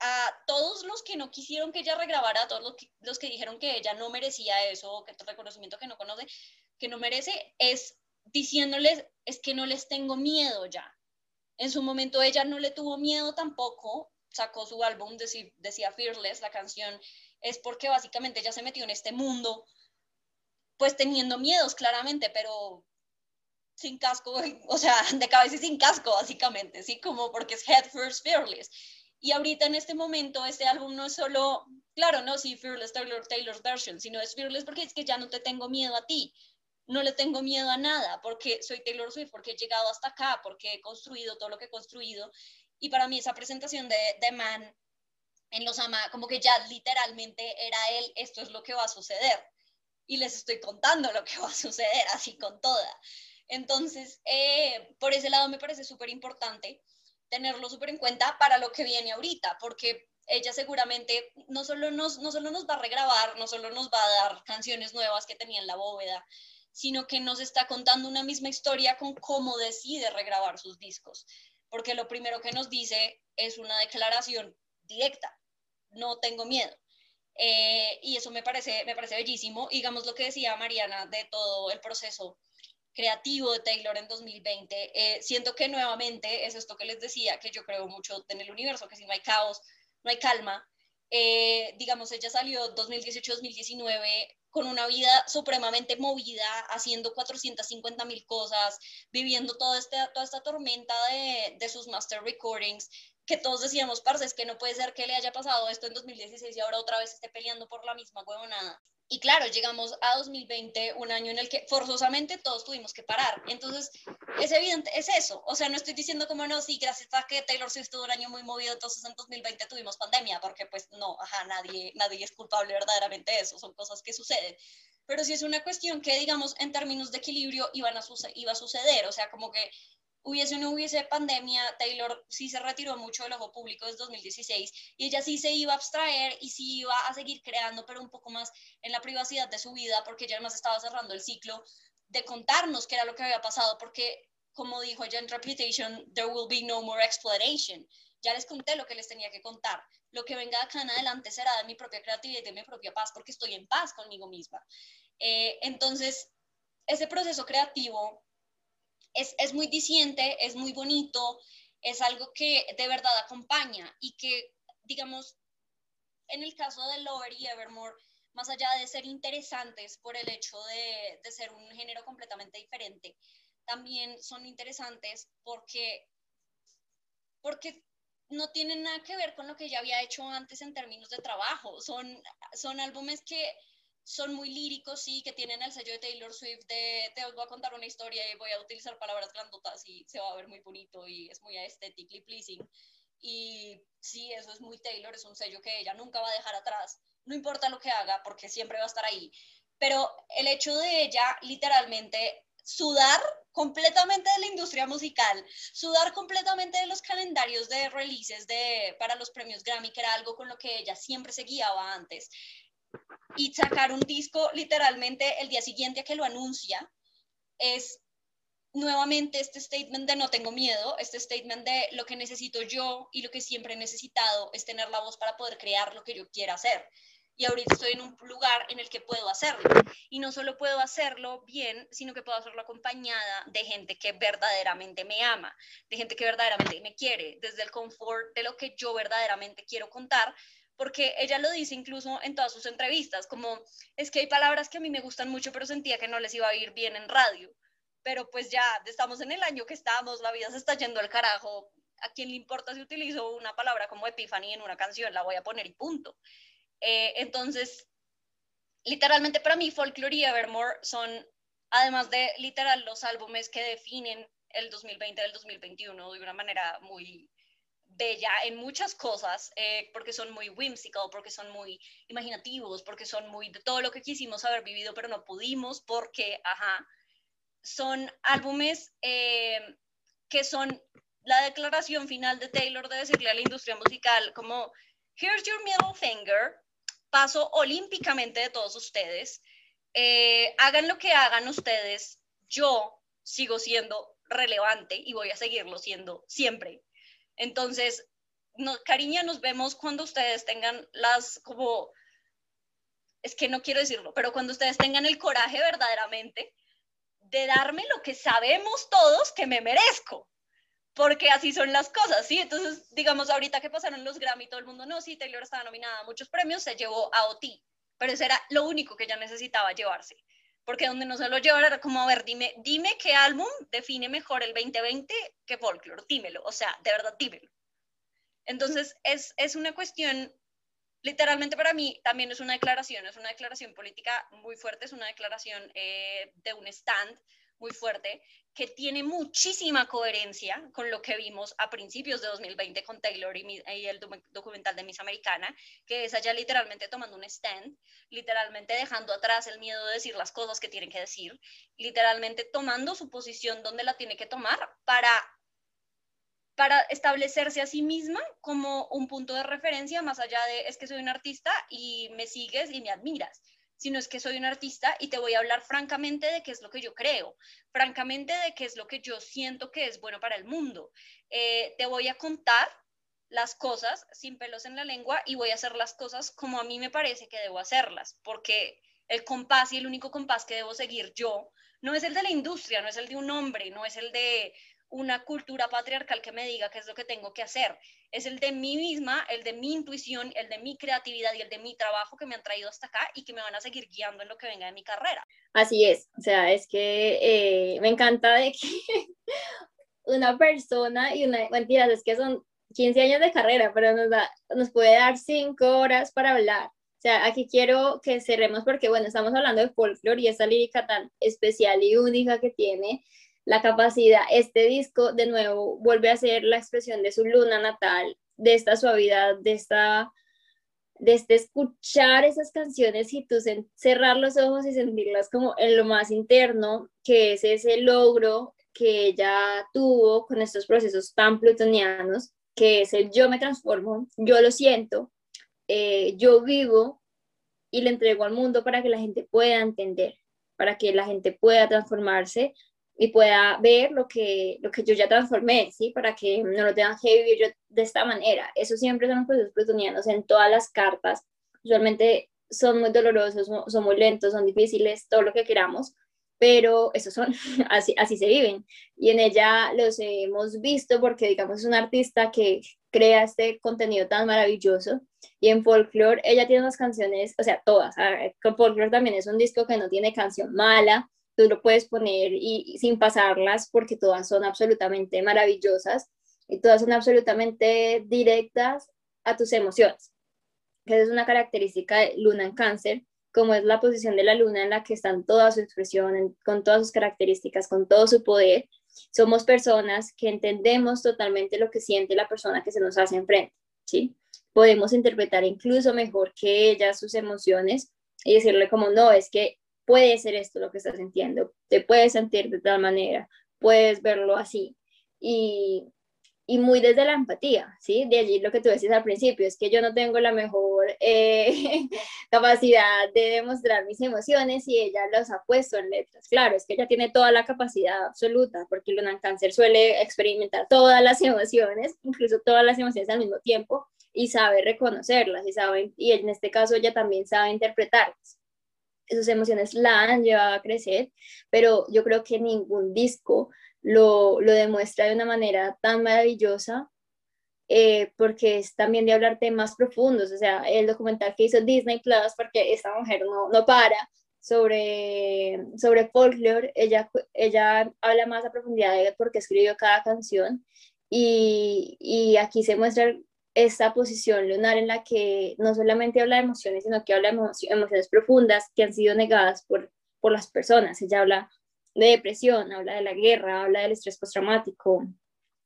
Speaker 2: a todos los que no quisieron que ella regrabara, a todos los que, los que dijeron que ella no merecía eso, que el reconocimiento que no conoce, que no merece, es diciéndoles, es que no les tengo miedo ya. En su momento ella no le tuvo miedo tampoco, sacó su álbum, decía, decía Fearless, la canción, es porque básicamente ella se metió en este mundo, pues teniendo miedos claramente, pero sin casco, o sea, de cabeza y sin casco, básicamente, ¿sí? Como porque es Head First Fearless. Y ahorita en este momento, este álbum no es solo, claro, no, sí, Fearless Taylor, Taylor's version, sino es Fearless porque es que ya no te tengo miedo a ti, no le tengo miedo a nada, porque soy Taylor Swift, porque he llegado hasta acá, porque he construido todo lo que he construido. Y para mí esa presentación de, de Man en Los Ama, como que ya literalmente era él, esto es lo que va a suceder. Y les estoy contando lo que va a suceder, así con toda. Entonces, eh, por ese lado me parece súper importante tenerlo súper en cuenta para lo que viene ahorita, porque ella seguramente no solo, nos, no solo nos va a regrabar, no solo nos va a dar canciones nuevas que tenía en la bóveda, sino que nos está contando una misma historia con cómo decide regrabar sus discos, porque lo primero que nos dice es una declaración directa, no tengo miedo. Eh, y eso me parece, me parece bellísimo. digamos lo que decía Mariana de todo el proceso creativo de Taylor en 2020. Eh, siento que nuevamente es esto que les decía, que yo creo mucho en el universo, que si no hay caos, no hay calma. Eh, digamos, ella salió 2018-2019 con una vida supremamente movida, haciendo 450 mil cosas, viviendo toda esta, toda esta tormenta de, de sus master recordings, que todos decíamos, parce, es que no puede ser que le haya pasado esto en 2016 y ahora otra vez esté peleando por la misma huevonada. Y claro, llegamos a 2020, un año en el que forzosamente todos tuvimos que parar. Entonces, es evidente, es eso. O sea, no estoy diciendo como no, sí, gracias a que Taylor Swift tuvo un año muy movido, entonces en 2020 tuvimos pandemia, porque pues no, ajá, nadie, nadie es culpable verdaderamente de eso, son cosas que suceden. Pero sí es una cuestión que, digamos, en términos de equilibrio iban iba a suceder. O sea, como que hubiese o no hubiese pandemia, Taylor sí se retiró mucho del ojo público desde 2016 y ella sí se iba a abstraer y sí iba a seguir creando, pero un poco más en la privacidad de su vida, porque ella además estaba cerrando el ciclo de contarnos qué era lo que había pasado, porque como dijo ella en Reputation, there will be no more exploration. Ya les conté lo que les tenía que contar. Lo que venga acá en adelante será de mi propia creatividad y de mi propia paz, porque estoy en paz conmigo misma. Eh, entonces, ese proceso creativo es, muy diciente, es muy bonito, es algo que de verdad acompaña y que, digamos, en el caso de Lover y Evermore, más allá de ser interesantes por el hecho de, de, ser un género completamente diferente, también son interesantes porque, porque no tienen nada que ver con lo que ya había hecho antes en términos de trabajo. Son, son álbumes que son muy líricos, sí, que tienen el sello de Taylor Swift de te voy a contar una historia y voy a utilizar palabras grandotas y se va a ver muy bonito y es muy aesthetically pleasing. Y sí, eso es muy Taylor, es un sello que ella nunca va a dejar atrás, no importa lo que haga, porque siempre va a estar ahí. Pero el hecho de ella literalmente sudar completamente de la industria musical, sudar completamente de los calendarios de releases de, para los premios Grammy, que era algo con lo que ella siempre se guiaba antes, y sacar un disco literalmente el día siguiente a que lo anuncia es nuevamente este statement de no tengo miedo, este statement de lo que necesito yo y lo que siempre he necesitado es tener la voz para poder crear lo que yo quiera hacer. Y ahorita estoy en un lugar en el que puedo hacerlo. Y no solo puedo hacerlo bien, sino que puedo hacerlo acompañada de gente que verdaderamente me ama, de gente que verdaderamente me quiere, desde el confort de lo que yo verdaderamente quiero contar, porque ella lo dice incluso en todas sus entrevistas, como es que hay palabras que a mí me gustan mucho, pero sentía que no les iba a ir bien en radio. Pero pues ya estamos en el año que estamos, la vida se está yendo al carajo. ¿A quién le importa si utilizo una palabra como Epiphany en una canción? La voy a poner y punto. Eh, entonces, literalmente para mí Folklore y Evermore son, además de literal los álbumes que definen el 2020 del 2021 de una manera muy bella en muchas cosas, eh, porque son muy whimsical, porque son muy imaginativos, porque son muy de todo lo que quisimos haber vivido, pero no pudimos, porque, ajá, son álbumes eh, que son la declaración final de Taylor de decirle a la industria musical como, here's your middle finger, paso olímpicamente de todos ustedes, eh, hagan lo que hagan ustedes, yo sigo siendo relevante y voy a seguirlo siendo siempre. Entonces, no, cariña, nos vemos cuando ustedes tengan las, como, es que no quiero decirlo, pero cuando ustedes tengan el coraje verdaderamente de darme lo que sabemos todos que me merezco, porque así son las cosas, ¿sí? Entonces, digamos, ahorita que pasaron los Grammy, todo el mundo, no, sí, Taylor estaba nominada a muchos premios, se llevó a OT, pero eso era lo único que ella necesitaba llevarse. Porque donde no se lo llevar era como, a ver, dime, dime qué álbum define mejor el 2020 que Folklore, dímelo, o sea, de verdad, dímelo. Entonces, es, es una cuestión, literalmente para mí también es una declaración, es una declaración política muy fuerte, es una declaración eh, de un stand muy fuerte, que tiene muchísima coherencia con lo que vimos a principios de 2020 con Taylor y, el documental de Miss Americana, que es allá literalmente tomando un stand, literalmente dejando atrás el miedo de decir las cosas que tienen que decir, literalmente tomando su posición donde la tiene que tomar para para establecerse a sí misma como un punto de referencia más allá de es que soy un artista y me sigues y me admiras sino es que soy un artista y te voy a hablar francamente de qué es lo que yo creo, francamente de qué es lo que yo siento que es bueno para el mundo. Eh, te voy a contar las cosas sin pelos en la lengua y voy a hacer las cosas como a mí me parece que debo hacerlas, porque el compás y el único compás que debo seguir yo no es el de la industria, no es el de un hombre, no es el de una cultura patriarcal que me diga qué es lo que tengo que hacer. Es el de mí misma, el de mi intuición, el de mi creatividad y el de mi trabajo que me han traído hasta acá y que me van a seguir guiando en lo que venga de mi carrera.
Speaker 1: Así es, o sea, es que eh, me encanta de que una persona y una, mentira, es que son 15 años de carrera, pero nos, da, nos puede dar 5 horas para hablar. O sea, aquí quiero que cerremos porque, bueno, estamos hablando de folklore y esa lírica tan especial y única que tiene la capacidad, este disco de nuevo vuelve a ser la expresión de su luna natal, de esta suavidad, de esta de este escuchar esas canciones y tú cerrar los ojos y sentirlas como en lo más interno, que es ese logro que ella tuvo con estos procesos tan plutonianos, que es el yo me transformo, yo lo siento, eh, yo vivo y le entrego al mundo para que la gente pueda entender, para que la gente pueda transformarse y pueda ver lo que, lo que yo ya transformé, ¿sí? Para que no lo tengan que vivir yo de esta manera. Eso siempre son los procesos plutonianos en todas las cartas. Usualmente son muy dolorosos, son muy lentos, son difíciles, todo lo que queramos, pero esos son, así, así se viven. Y en ella los hemos visto porque, digamos, es una artista que crea este contenido tan maravilloso. Y en Folklore ella tiene unas canciones, o sea, todas. Con Folklore también es un disco que no tiene canción mala, tú lo puedes poner y, sin pasarlas porque todas son absolutamente maravillosas y todas son absolutamente directas a tus emociones. Esa es una característica de Luna en Cáncer, como es la posición de la Luna en la que están toda su expresión, con todas sus características, con todo su poder. Somos personas que entendemos totalmente lo que siente la persona que se nos hace enfrente, ¿sí? Podemos interpretar incluso mejor que ella sus emociones y decirle como, no, es que puede ser esto lo que estás sintiendo, te puedes sentir de tal manera, puedes verlo así. Y, muy desde la empatía, ¿sí? De allí lo que tú decías al principio, es que yo no tengo la mejor eh, capacidad de demostrar mis emociones y ella los ha puesto en letras. Claro, es que ella tiene toda la capacidad absoluta, porque Luna Cáncer suele experimentar todas las emociones, incluso todas las emociones al mismo tiempo, y sabe reconocerlas, y, sabe, y en este caso ella también sabe interpretarlas sus emociones la han llevado a crecer, pero yo creo que ningún disco lo, lo demuestra de una manera tan maravillosa, eh, porque es también de hablar temas profundos, o sea, el documental que hizo Disney Plus, porque esta mujer no, no para, sobre, sobre folklore, ella, ella habla más a profundidad de por qué escribió cada canción, y, y aquí se muestra esta posición lunar en la que no solamente habla de emociones, sino que habla de emociones profundas que han sido negadas por, por las personas. Ella habla de depresión, habla de la guerra, habla del estrés postraumático,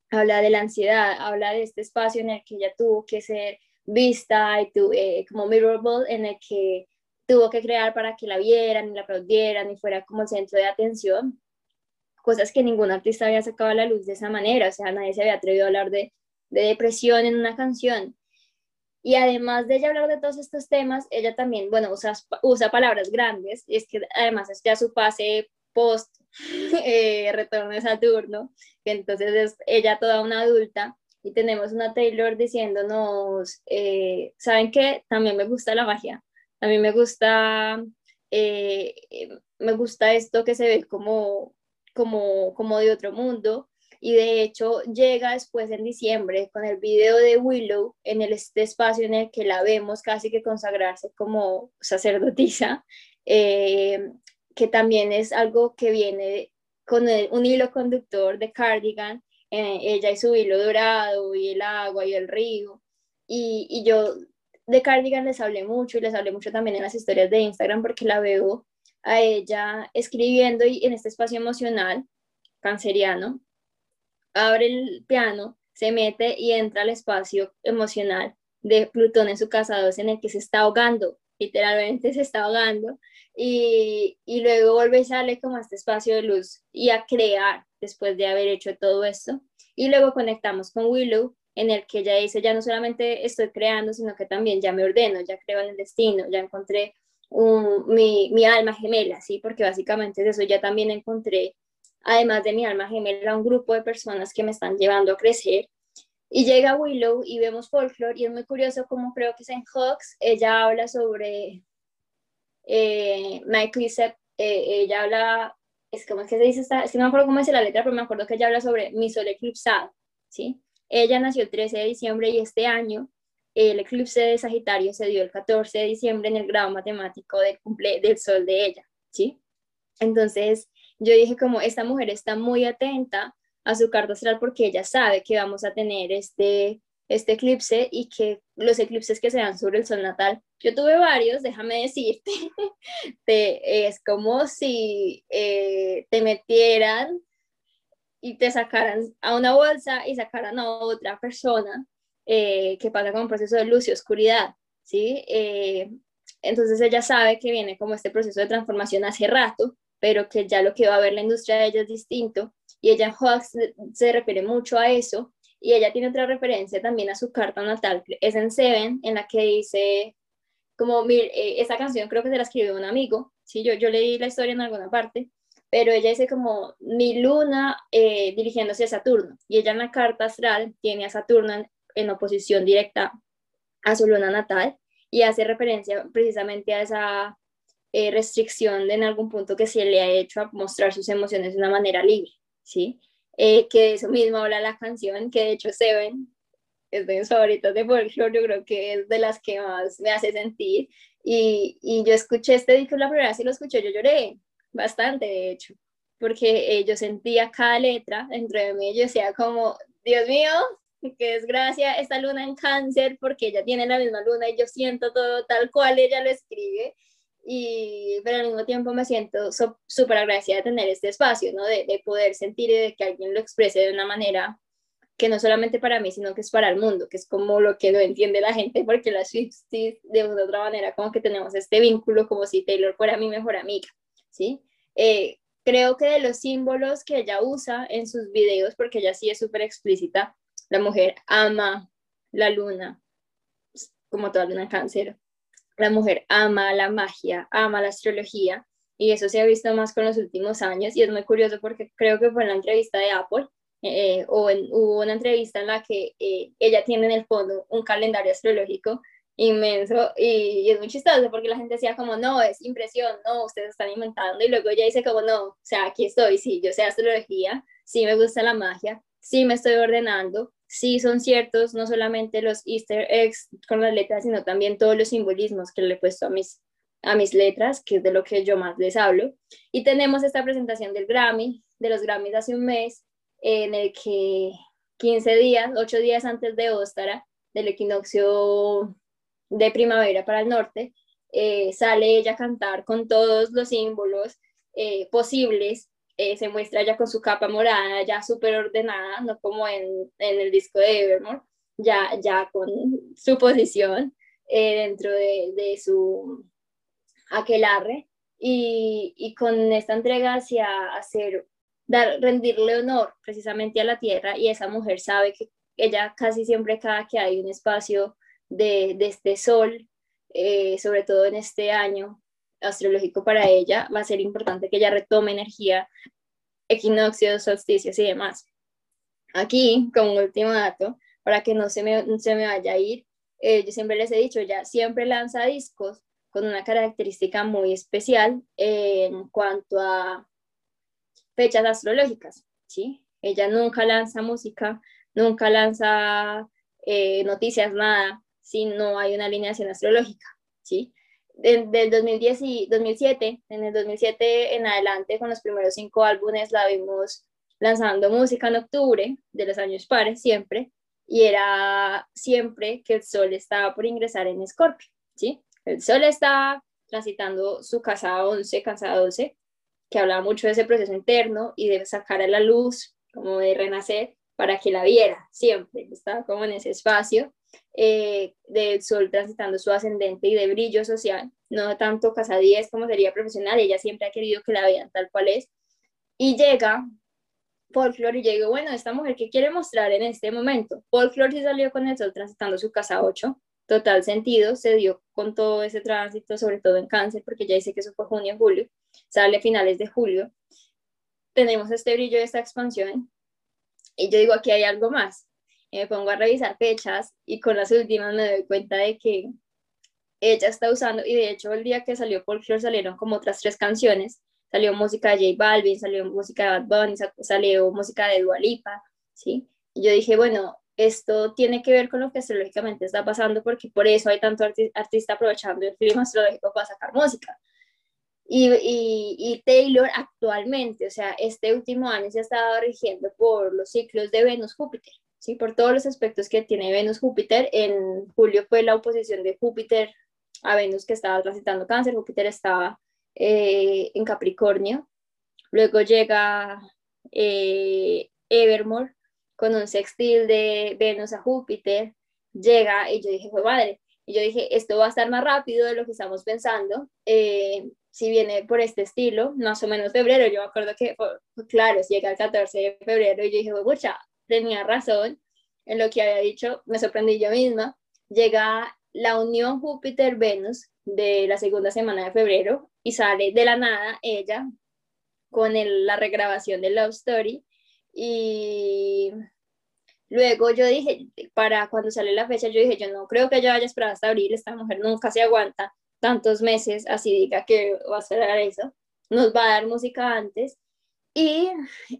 Speaker 1: habla de la ansiedad, habla de este espacio en el que ella tuvo que ser vista y tu, eh, como mirrorable, en el que tuvo que crear para que la vieran y la aplaudieran y fuera como centro de atención, cosas que ningún artista había sacado a la luz de esa manera, o sea, nadie se había atrevido a hablar de de depresión en una canción. Y además de ella hablar de todos estos temas, ella también, bueno, usa, usa palabras grandes, y es que además es ya su fase post eh, retorno de Saturno, entonces es ella toda una adulta, y tenemos una Taylor diciéndonos, eh, ¿saben qué? También me gusta la magia, a mí me gusta, eh, me gusta esto que se ve como, como, como de otro mundo, y de hecho llega después en diciembre con el video de Willow en el, este espacio en el que la vemos casi que consagrarse como sacerdotisa. Eh, que también es algo que viene con un hilo conductor de Cardigan, eh, ella y su hilo dorado y el agua y el río. Y, y yo de Cardigan les hablé mucho y les hablé mucho también en las historias de Instagram porque la veo a ella escribiendo y en este espacio emocional canceriano, abre el piano, se mete y entra al espacio emocional de Plutón en su casa 2 en el que se está ahogando, literalmente se está ahogando, y, y luego vuelve y sale como a este espacio de luz y a crear después de haber hecho todo esto. Y luego conectamos con Willow, en el que ella dice, ya no solamente estoy creando, sino que también ya me ordeno, ya creo en el destino, ya encontré mi, mi, alma gemela, ¿sí? Porque básicamente eso ya también encontré, además de mi alma gemela, un grupo de personas que me están llevando a crecer. Y llega Willow y vemos folklore y es muy curioso como creo que es en Hawks, ella habla sobre eh, eh, ella habla, es como que se dice, es que no me acuerdo cómo dice la letra, pero me acuerdo que ella habla sobre mi sol eclipsado, ¿sí? Ella nació el 13 de diciembre y este año el eclipse de Sagitario se dio el 14 de diciembre en el grado matemático del, cumple, del sol de ella, ¿sí? Entonces yo dije como esta mujer está muy atenta a su carta astral porque ella sabe que vamos a tener este, este eclipse y que los eclipses que se dan sobre el sol natal, yo tuve varios, déjame decirte, es como si eh, te metieran y te sacaran a una bolsa y sacaran a otra persona eh, que pasa con un proceso de luz y oscuridad, ¿sí? Eh, entonces ella sabe que viene como este proceso de transformación hace rato, pero que ya lo que va a ver la industria de ella es distinto, y ella en Hawks se refiere mucho a eso, y ella tiene otra referencia también a su carta natal, es en Seven, en la que dice, como, eh, esta canción creo que se la escribió un amigo, ¿sí? yo, yo leí la historia en alguna parte, pero ella dice como mi luna dirigiéndose a Saturno, y ella en la carta astral tiene a Saturno en, en oposición directa a su luna natal y hace referencia precisamente a esa eh, restricción de en algún punto que se le ha hecho a mostrar sus emociones de una manera libre, ¿sí? Eh, que de eso mismo habla la canción, que de hecho Seven es de mis favoritas de folklore, yo creo que es de las que más me hace sentir. Y, y yo escuché este disco la primera vez y lo escuché, yo lloré bastante, de hecho, porque eh, yo sentía cada letra dentro de mí, yo decía como, Dios mío, qué desgracia esta luna en cáncer porque ella tiene la misma luna y yo siento todo tal cual ella lo escribe y pero al mismo tiempo me siento súper agradecida de tener este espacio, ¿no? De, de, poder sentir y de que alguien lo exprese de una manera que no solamente para mí, sino que es para el mundo, que es como lo que no entiende la gente, porque las Swifties de una u otra manera como que tenemos este vínculo como si Taylor fuera mi mejor amiga, ¿sí? Eh, creo que de los símbolos que ella usa en sus videos, porque ella sí es súper explícita, la mujer ama la luna, como toda luna cáncer. La mujer ama la magia, ama la astrología, y eso se ha visto más con los últimos años, y es muy curioso porque creo que fue en la entrevista de Apple, eh, o hubo una entrevista en la que eh, ella tiene en el fondo un calendario astrológico inmenso y, es muy chistoso porque la gente decía como no, es impresión, no, ustedes están inventando y luego ella dice como no, o sea, aquí estoy, sí, yo sé astrología, sí me gusta la magia, sí me estoy ordenando, sí son ciertos no solamente los easter eggs con las letras, sino también todos los simbolismos que le he puesto a mis, a mis letras, que es de lo que yo más les hablo. Y tenemos esta presentación del Grammy, de los Grammys hace un mes, en el que 15 días, 8 días antes de Óstara, del equinoccio de primavera para el norte, eh, sale ella a cantar con todos los símbolos eh, posibles eh, se muestra ya con su capa morada, ya súper ordenada, no como en, en, el disco de Evermore, ya, ya con su posición eh, dentro de, de, su aquelarre y, y, con esta entrega hacia hacer, dar, rendirle honor precisamente a la tierra y esa mujer sabe que ella casi siempre cada que hay un espacio de, de este sol, eh, sobre todo en este año, astrológico para ella, va a ser importante que ella retome energía, equinoccios, solsticios y demás. Aquí, como último dato, para que no se me, se me vaya a ir, eh, yo siempre les he dicho, ya siempre lanza discos con una característica muy especial en cuanto a fechas astrológicas, ¿sí? Ella nunca lanza música, nunca lanza eh, noticias, nada, si no hay una alineación astrológica, ¿sí? Del 2010 y 2007, en el 2007 en adelante, con los primeros cinco álbumes, la vimos lanzando música en octubre de los años pares, siempre, y era siempre que el sol estaba por ingresar en Escorpio, ¿sí? El sol estaba transitando su casa 11, casa 12, que hablaba mucho de ese proceso interno y de sacar a la luz, como de renacer, para que la viera siempre, estaba como en ese espacio eh, del sol transitando su ascendente y de brillo social, no tanto casa 10 como sería profesional, ella siempre ha querido que la vean tal cual es, y llega Folklore y yo bueno, esta mujer que quiere mostrar en este momento, Folklore se salió con el sol transitando su casa 8, total sentido, se dio con todo ese tránsito, sobre todo en cáncer, porque ya dice que eso fue junio, julio, sale a finales de julio, tenemos este brillo, esta expansión, y yo digo, aquí hay algo más, y me pongo a revisar fechas y con las últimas me doy cuenta de que ella está usando, y de hecho el día que salió Folklore salieron como otras tres canciones, salió música de J Balvin, salió música de Bad Bunny, salió música de Dua Lipa, ¿sí? Y yo dije, bueno, esto tiene que ver con lo que astrológicamente está pasando, porque por eso hay tanto artista aprovechando el clima astrológico para sacar música. Y, y, y, Taylor actualmente, o sea, este último año se ha estado rigiendo por los ciclos de Venus-Júpiter, ¿sí? Por todos los aspectos que tiene Venus-Júpiter. En julio fue la oposición de Júpiter a Venus que estaba transitando cáncer, Júpiter estaba eh, en Capricornio. Luego llega eh, Evermore con un sextil de Venus a Júpiter. Llega y yo dije, fue madre. Y yo dije, esto va a estar más rápido de lo que estamos pensando. Eh, si viene por este estilo, más o menos febrero, yo me acuerdo que, claro, llega el 14 de febrero y yo dije, mucha, tenía razón en lo que había dicho, me sorprendí yo misma. Llega la unión Júpiter-Venus de la segunda semana de febrero y sale de la nada ella con la regrabación de Love Story y luego yo dije, para cuando sale la fecha, yo dije, yo no creo que yo vaya a esperar hasta abril, esta mujer nunca se aguanta tantos meses, así diga que va a esperar eso, nos va a dar música antes y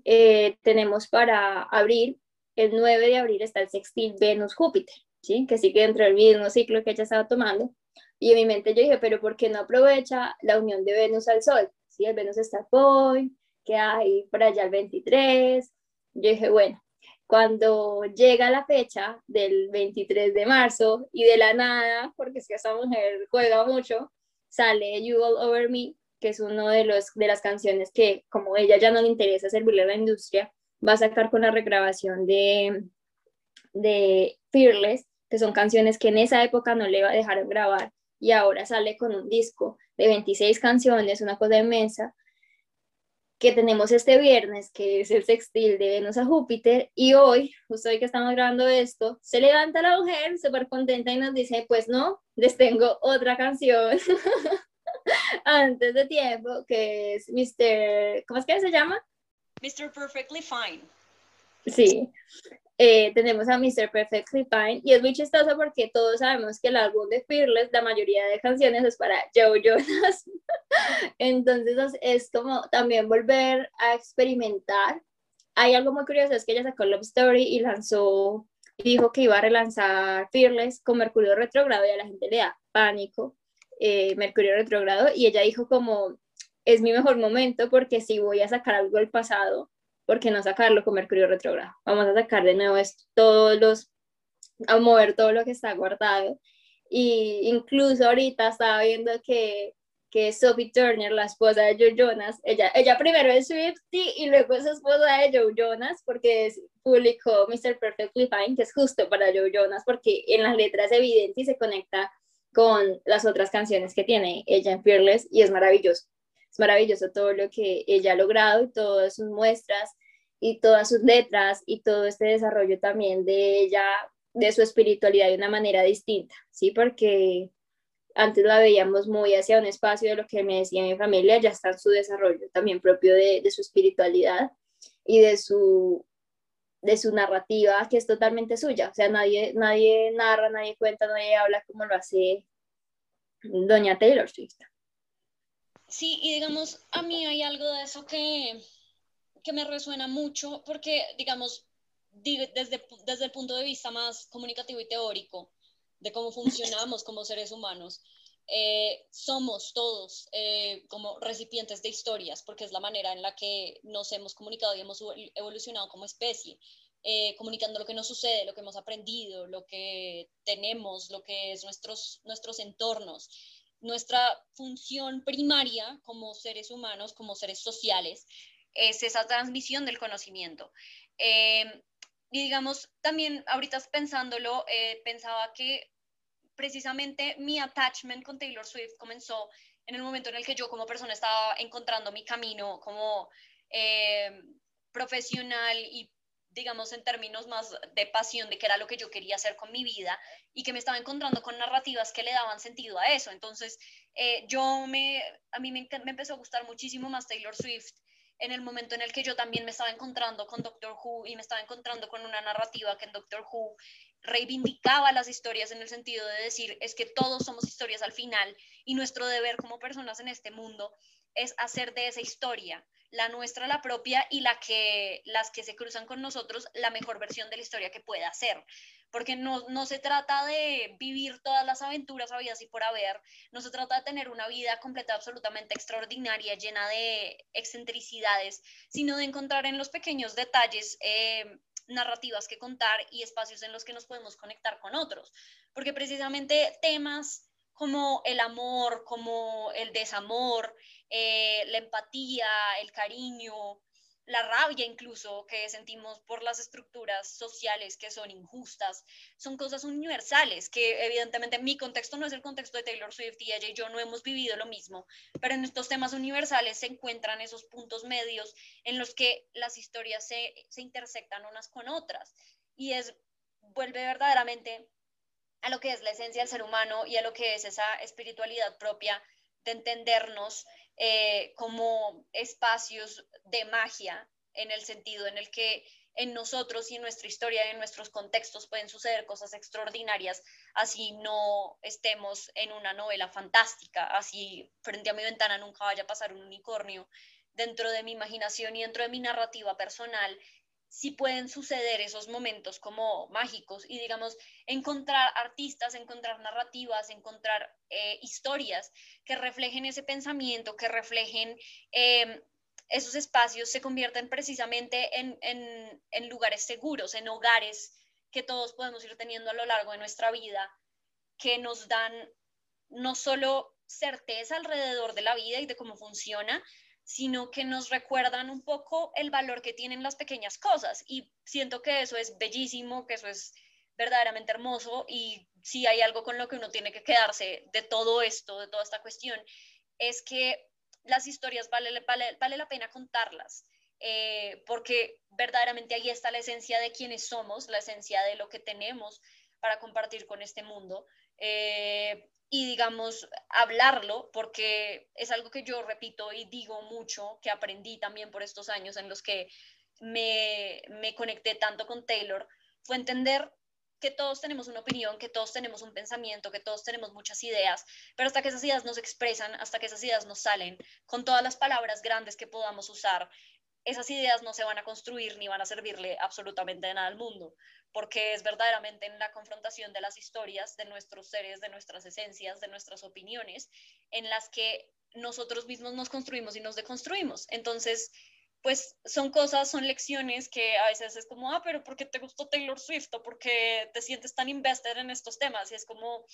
Speaker 1: eh, tenemos para abril, el 9 de abril está el sextil Venus-Júpiter, ¿sí? que sigue dentro del mismo ciclo que ella estaba tomando y en mi mente yo dije, pero ¿por qué no aprovecha la unión de Venus al Sol? Si el Venus está hoy, que hay por allá el 23. Yo dije, bueno, cuando llega la fecha del 23 de marzo y de la nada, porque es que esa mujer juega mucho, sale You All Over Me, que es uno de, los, de las canciones que, como ella ya no le interesa servirle a la industria, va a sacar con la regrabación de, de Fearless, que son canciones que en esa época no le dejaron grabar y ahora sale con un disco de 26 canciones, una cosa inmensa, que tenemos este viernes, que es el sextil de Venus a Júpiter, y hoy, justo hoy que estamos grabando esto, se levanta la mujer súper contenta y nos dice, pues no, les tengo otra canción antes de tiempo, que es Mr. ¿Cómo es que se llama?
Speaker 2: Mr. Perfectly Fine.
Speaker 1: Sí, eh, tenemos a Mr. Perfectly Fine y es muy chistoso porque todos sabemos que el álbum de Fearless, la mayoría de canciones es para Joe Jonas. Entonces es como también volver a experimentar. Hay algo muy curioso, es que ella sacó Love Story y lanzó, dijo que iba a relanzar Fearless con Mercurio retrogrado y a la gente le da pánico eh, Mercurio retrogrado y ella dijo como es mi mejor momento porque si voy a sacar algo del pasado ¿por qué no sacarlo con Mercurio retrógrado? Vamos a sacar de nuevo esto, todos los, a mover todo lo que está guardado. Y incluso ahorita estaba viendo que, que Sophie Turner, la esposa de Joe Jonas, ella, ella primero es Swifty y luego es esposa de Joe Jonas porque es, publicó Mr. Perfectly Fine, que es justo para Joe Jonas porque en las letras es evidente y se conecta con las otras canciones que tiene ella en Fearless y es maravilloso. Es maravilloso todo lo que ella ha logrado y todas sus muestras y todas sus letras y todo este desarrollo también de ella, de su espiritualidad de una manera distinta, ¿sí? Porque antes la veíamos muy hacia un espacio de lo que me decía mi familia, ya está en su desarrollo también propio de, de su espiritualidad y de su, de su narrativa que es totalmente suya, o sea, nadie, nadie narra, nadie cuenta, nadie habla como lo hace doña Taylor Swift.
Speaker 2: Sí, y digamos, a mí hay algo de eso que, que me resuena mucho porque, digamos, desde, desde el punto de vista más comunicativo y teórico de cómo funcionamos como seres humanos, eh, somos todos eh, como recipientes de historias, porque es la manera en la que nos hemos comunicado y hemos evolucionado como especie, eh, comunicando lo que nos sucede, lo que hemos aprendido, lo que tenemos, lo que es nuestros, nuestros entornos. Nuestra función primaria como seres humanos, como seres sociales, es esa transmisión del conocimiento. y digamos, también ahorita pensándolo, pensaba que precisamente mi attachment con Taylor Swift comenzó en el momento en el que yo como persona estaba encontrando mi camino como eh, profesional y digamos en términos más de pasión de qué era lo que yo quería hacer con mi vida y que me estaba encontrando con narrativas que le daban sentido a eso. Entonces, eh, yo me, a mí me, me empezó a gustar muchísimo más Taylor Swift en el momento en el que yo también me estaba encontrando con Doctor Who y me estaba encontrando con una narrativa que en Doctor Who reivindicaba las historias en el sentido de decir, es que todos somos historias al final y nuestro deber como personas en este mundo es hacer de esa historia, la nuestra, la propia y la que las que se cruzan con nosotros, la mejor versión de la historia que pueda ser. Porque no, no se trata de vivir todas las aventuras habidas y por haber, no se trata de tener una vida completa, absolutamente extraordinaria, llena de excentricidades, sino de encontrar en los pequeños detalles eh, narrativas que contar y espacios en los que nos podemos conectar con otros. Porque precisamente temas como el amor, como el desamor, eh, la empatía, el cariño, la rabia incluso que sentimos por las estructuras sociales que son injustas, son cosas universales que evidentemente mi contexto no es el contexto de Taylor Swift y ella yo no hemos vivido lo mismo, pero en estos temas universales se encuentran esos puntos medios en los que las historias se, se intersectan unas con otras. Y es, vuelve verdaderamente a lo que es la esencia del ser humano y a lo que es esa espiritualidad propia de entendernos eh, como espacios de magia en el sentido en el que en nosotros y en nuestra historia y en nuestros contextos pueden suceder cosas extraordinarias, así no estemos en una novela fantástica, así frente a mi ventana nunca vaya a pasar un unicornio. Dentro de mi imaginación y dentro de mi narrativa personal sí pueden suceder esos momentos como mágicos y digamos encontrar artistas, encontrar narrativas, encontrar eh, historias que reflejen ese pensamiento, que reflejen em, esos espacios, se convierten precisamente en, en lugares seguros, en hogares que todos podemos ir teniendo a lo largo de nuestra vida, que nos dan no solo certeza alrededor de la vida y de cómo funciona, sino que nos recuerdan un poco el valor que tienen las pequeñas cosas. Y siento que eso es bellísimo, que eso es verdaderamente hermoso y si hay algo con lo que uno tiene que quedarse de todo esto, de toda esta cuestión, es que las historias vale, vale, la pena contarlas. Eh, porque verdaderamente ahí está la esencia de quienes somos, la esencia de lo que tenemos para compartir con este mundo. Eh, y digamos hablarlo porque es algo que yo repito y digo mucho, que aprendí también por estos años en los que me, me conecté tanto con Taylor, fue entender que todos tenemos una opinión, que todos tenemos un pensamiento, que todos tenemos muchas ideas, pero hasta que esas ideas nos expresan, hasta que esas ideas nos salen, con todas las palabras grandes que podamos usar, esas ideas no se van a construir ni van a servirle absolutamente de nada al mundo porque es verdaderamente en la confrontación de las historias, de nuestros seres, de nuestras esencias, de nuestras opiniones, en las que nosotros mismos nos construimos y nos deconstruimos. Entonces, pues son cosas, son lecciones que a veces es como, ah, pero ¿por qué te gustó Taylor Swift? ¿O por qué te sientes tan invested en estos temas? Y es como,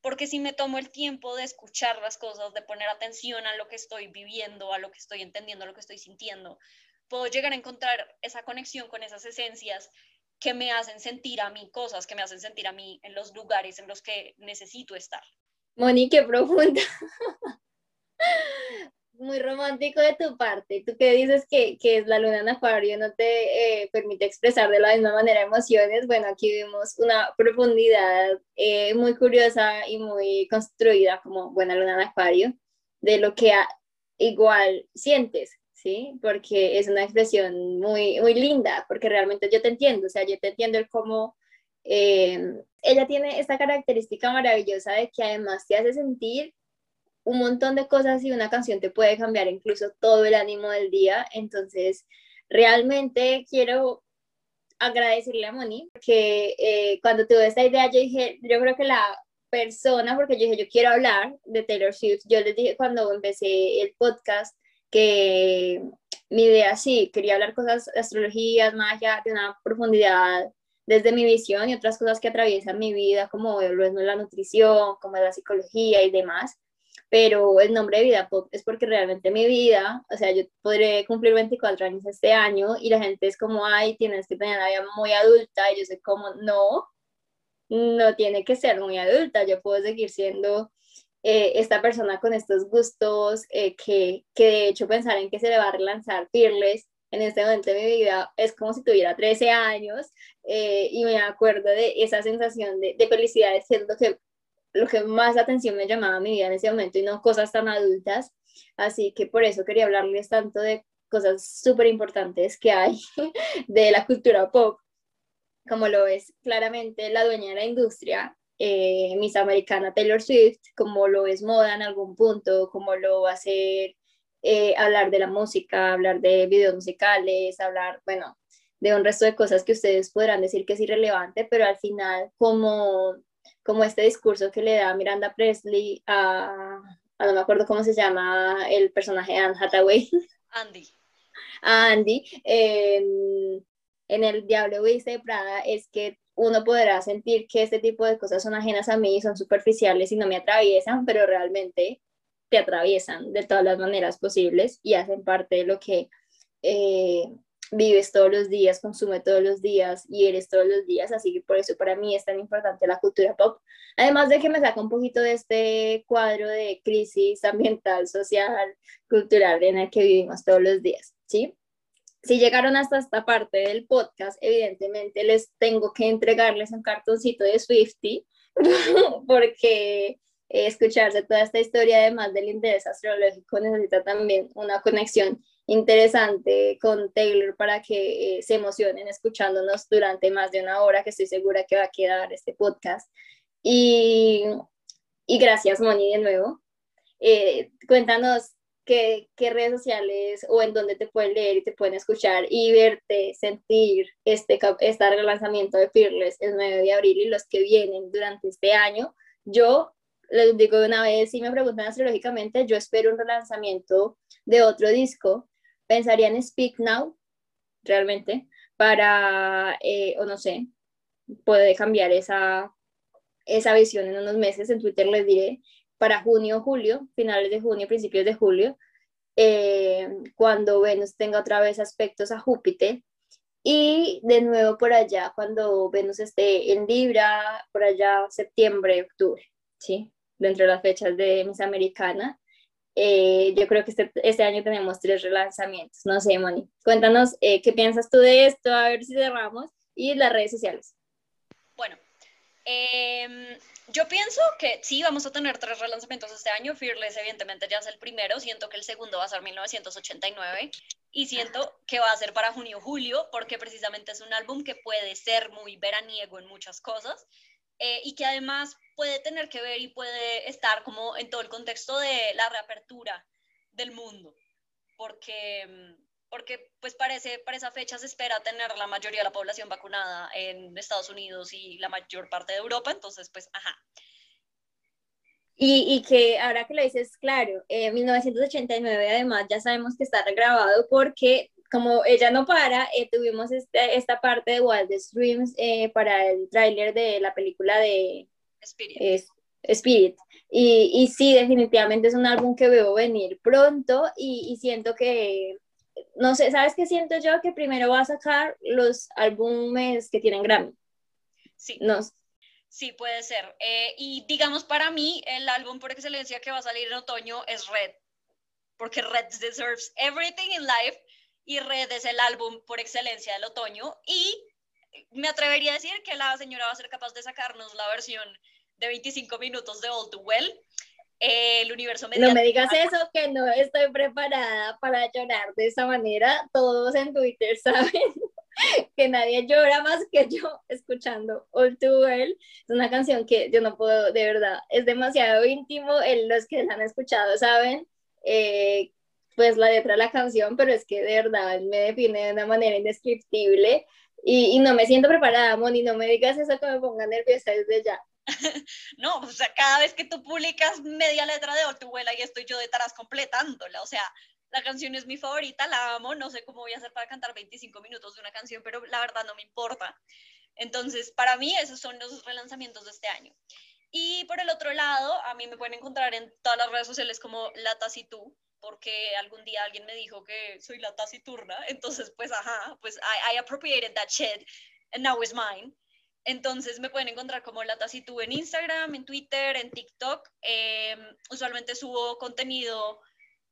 Speaker 2: porque si me tomo el tiempo de escuchar las cosas, de poner atención a lo que estoy viviendo, a lo que estoy entendiendo, a lo que estoy sintiendo, puedo llegar a encontrar esa conexión con esas esencias que me hacen sentir a mí cosas, que me hacen sentir a mí en los lugares en los que necesito estar.
Speaker 1: Moni, qué profunda. Muy romántico de tu parte. Tú que dices que, que la luna en acuario, no te eh, permite expresar de la misma manera emociones. Bueno, aquí vemos una profundidad eh, muy curiosa y muy construida como buena luna en acuario de lo que igual sientes. ¿Sí? Porque es una expresión muy, muy linda, porque realmente yo te entiendo, o sea, yo te entiendo el cómo eh, ella tiene esta característica maravillosa de que además te hace sentir un montón de cosas y una canción te puede cambiar incluso todo el ánimo del día, entonces realmente quiero agradecerle a Moni, porque eh, cuando tuve esta idea yo dije, yo creo que la persona, porque yo dije, yo quiero hablar de Taylor Swift. Yo les dije cuando empecé el podcast que mi idea sí, quería hablar cosas, astrologías, magia, de una profundidad desde mi visión y otras cosas que atraviesan mi vida, como lo es la nutrición, como la psicología y demás. Pero el nombre de Vida Pop es porque realmente mi vida, o sea, yo podré cumplir 24 años este año y la gente es como, ay, tienes que tener una vida muy adulta. Y yo sé como, no, no tiene que ser muy adulta, yo puedo seguir siendo eh, esta persona con estos gustos, eh, que, que, de hecho pensar en que se le va a relanzar Fearless en este momento de mi vida es como si tuviera 13 años eh, y me acuerdo de esa sensación de, de felicidad, ser lo que, lo que más atención me llamaba a mi vida en ese momento y no cosas tan adultas. Así que por eso quería hablarles tanto de cosas súper importantes que hay de la cultura pop como lo es claramente la dueña de la industria, eh, Miss Americana Taylor Swift, como lo es moda en algún punto, como lo va a ser eh, hablar de la música, hablar de videos musicales, hablar, bueno, de un resto de cosas que ustedes podrán decir que es irrelevante, pero al final como, como este discurso que le da Miranda Presley a, a no me acuerdo cómo se llama el personaje de Anne Hathaway.
Speaker 2: Andy.
Speaker 1: A Andy. Eh, en el Diablo Viste de Prada es que uno podrá sentir que este tipo de cosas son ajenas a mí, son superficiales y no me atraviesan, pero realmente te atraviesan de todas las maneras posibles y hacen parte de lo que eh, vives todos los días, consume todos los días y eres todos los días, así que por eso para mí es tan importante la cultura pop. Además de que me saca un poquito de este cuadro de crisis ambiental, social, cultural en el que vivimos todos los días, ¿sí? Si llegaron hasta esta parte del podcast, evidentemente les tengo que entregarles un cartoncito de Swifty, porque escucharse toda esta historia, además del interés astrológico, necesita también una conexión interesante con Taylor para que eh, se emocionen escuchándonos durante más de una hora, que estoy segura que va a quedar este podcast. Y, y gracias, Moni, de nuevo. Eh, cuéntanos qué, qué, redes sociales o en dónde te pueden leer y te pueden escuchar y verte, sentir este, este relanzamiento de Fearless el 9 de abril y los que vienen durante este año. Yo les digo de una vez, si me preguntan astrológicamente, yo espero un relanzamiento de otro disco. Pensaría en Speak Now, realmente, para, eh, o no sé, puede cambiar esa, esa visión en unos meses. En Twitter les diré para junio, julio, finales de junio, principios de julio, eh, cuando Venus tenga otra vez aspectos a Júpiter. Y de nuevo por allá, cuando Venus esté en Libra, por allá septiembre, octubre, ¿sí? Dentro de las fechas de Miss Americana. Eh, yo creo que este, este, año tenemos tres relanzamientos. No sé, Moni. Cuéntanos eh, qué piensas tú de esto, a ver si cerramos. Y las redes sociales.
Speaker 2: Eh, yo pienso que sí, vamos a tener tres relanzamientos este año. Fearless, evidentemente, ya es el primero. Siento que el segundo va a ser 1989. Y siento que va a ser para junio-julio, porque precisamente es un álbum que puede ser muy veraniego en muchas cosas. Eh, y que además puede tener que ver y puede estar como en todo el contexto de la reapertura del mundo. Porque mm, porque pues parece, para esa fecha se espera tener la mayoría de la población vacunada en Estados Unidos y la mayor parte de Europa, entonces pues, ajá.
Speaker 1: Y, y que ahora que lo dices, claro, en 1989 además ya sabemos que está regrabado porque como ella no para, eh, tuvimos este, esta parte de Wildest Dreams eh, para el tráiler de la película de
Speaker 2: Spirit.
Speaker 1: Spirit. Y, y, sí, definitivamente es un álbum que veo venir pronto y, y siento que no sé, ¿sabes qué siento yo? Que primero va a sacar los álbumes que tienen Grammy.
Speaker 2: Sí. No. Sí, puede ser. Eh, y digamos, para mí, el álbum por excelencia que va a salir en otoño es Red, porque Red deserves everything in life y Red es el álbum por excelencia del otoño. Y me atrevería a decir que la señora va a ser capaz de sacarnos la versión de 25 minutos de All Too Well el universo
Speaker 1: mediático. No me digas eso, que no estoy preparada para llorar de esa manera. Todos en Twitter saben que nadie llora más que yo escuchando All Too Well. Es una canción que yo no puedo, de verdad, es demasiado íntimo. los que la han escuchado saben, eh, pues la letra de la canción, pero es que de verdad me define de una manera indescriptible. Y, y no me siento preparada, Moni, no me digas eso que me ponga nerviosa desde ya.
Speaker 2: no, o sea, cada vez que tú publicas media letra de tu vuela y estoy yo detrás completándola, o sea, la canción es mi favorita, la amo, no sé cómo voy a hacer para cantar 25 minutos de una canción, pero la verdad no me importa. Entonces, para mí esos son los relanzamientos de este año. Y por el otro lado, a mí me pueden encontrar en todas las redes sociales como La Tacitu, porque algún día alguien me dijo que soy la taciturna, entonces pues ajá, pues I, I appropriated that shit and now it's mine. Entonces me pueden encontrar como La Tacitu en Instagram, en Twitter, en TikTok. Em, usualmente subo contenido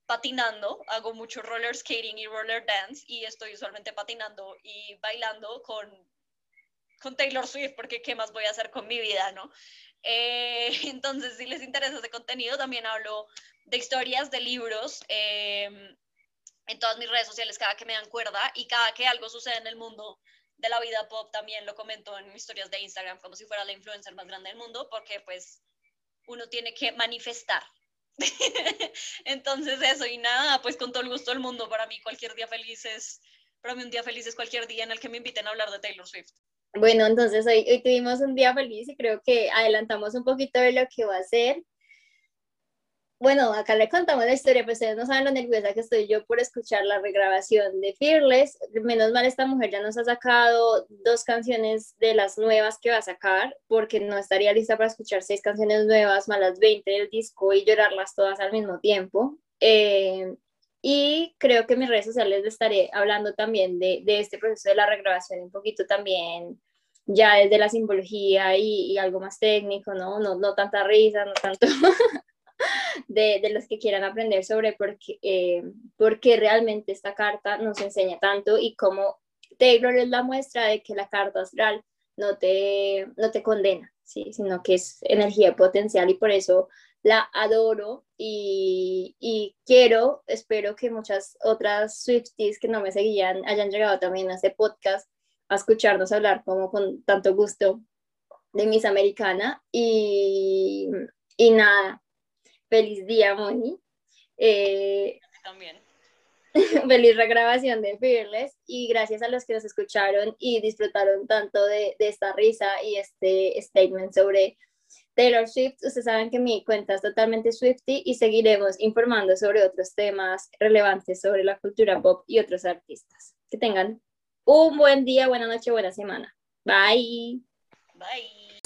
Speaker 2: patinando, hago mucho roller skating y roller dance y estoy usualmente patinando y bailando con, con Taylor Swift porque qué más voy a hacer con mi vida, ¿no? Eh, entonces, si les interesa ese contenido, también hablo de historias, de libros, em, en todas mis redes sociales cada que me dan cuerda y cada que algo sucede en el mundo de la vida pop también lo comento en mis historias de Instagram como si fuera la influencer más grande del mundo porque pues uno tiene que manifestar. Entonces eso y nada, pues con todo el gusto del mundo, para mí cualquier día feliz es, para mí un día feliz es cualquier día en el que me inviten a hablar de Taylor Swift.
Speaker 1: Bueno, entonces hoy, hoy tuvimos un día feliz y creo que adelantamos un poquito de lo que va a ser. Bueno, acá le contamos la historia, pero ustedes no saben lo nerviosa que estoy yo por escuchar la regrabación de Fearless. Menos mal esta mujer ya nos ha sacado dos canciones de las nuevas que va a sacar, porque no estaría lista para escuchar seis canciones nuevas más las 20 del disco y llorarlas todas al mismo tiempo. Eh, y creo que en mis redes sociales le estaré hablando también de, de, este proceso de la regrabación, un poquito también ya desde la simbología y, y algo más técnico, ¿no? ¿no? No tanta risa, no tanto de, de, los que quieran aprender sobre por qué, eh, por qué realmente esta carta nos enseña tanto y cómo Taylor es la muestra de que la carta astral no te, no te condena, ¿sí? sino que es energía potencial y por eso la adoro y, y, quiero, espero que muchas otras Swifties que no me seguían hayan llegado también a este podcast a escucharnos hablar como con tanto gusto de Miss Americana y, y nada, feliz día, Moni. Eh,
Speaker 2: También.
Speaker 1: feliz regrabación de Fearless y gracias a los que nos escucharon y disfrutaron tanto de, de esta risa y este statement sobre Taylor Swift. Ustedes saben que mi cuenta es totalmente Swifty y seguiremos informando sobre otros temas relevantes sobre la cultura pop y otros artistas. Que tengan un buen día, buena noche, buena semana. Bye.
Speaker 2: Bye.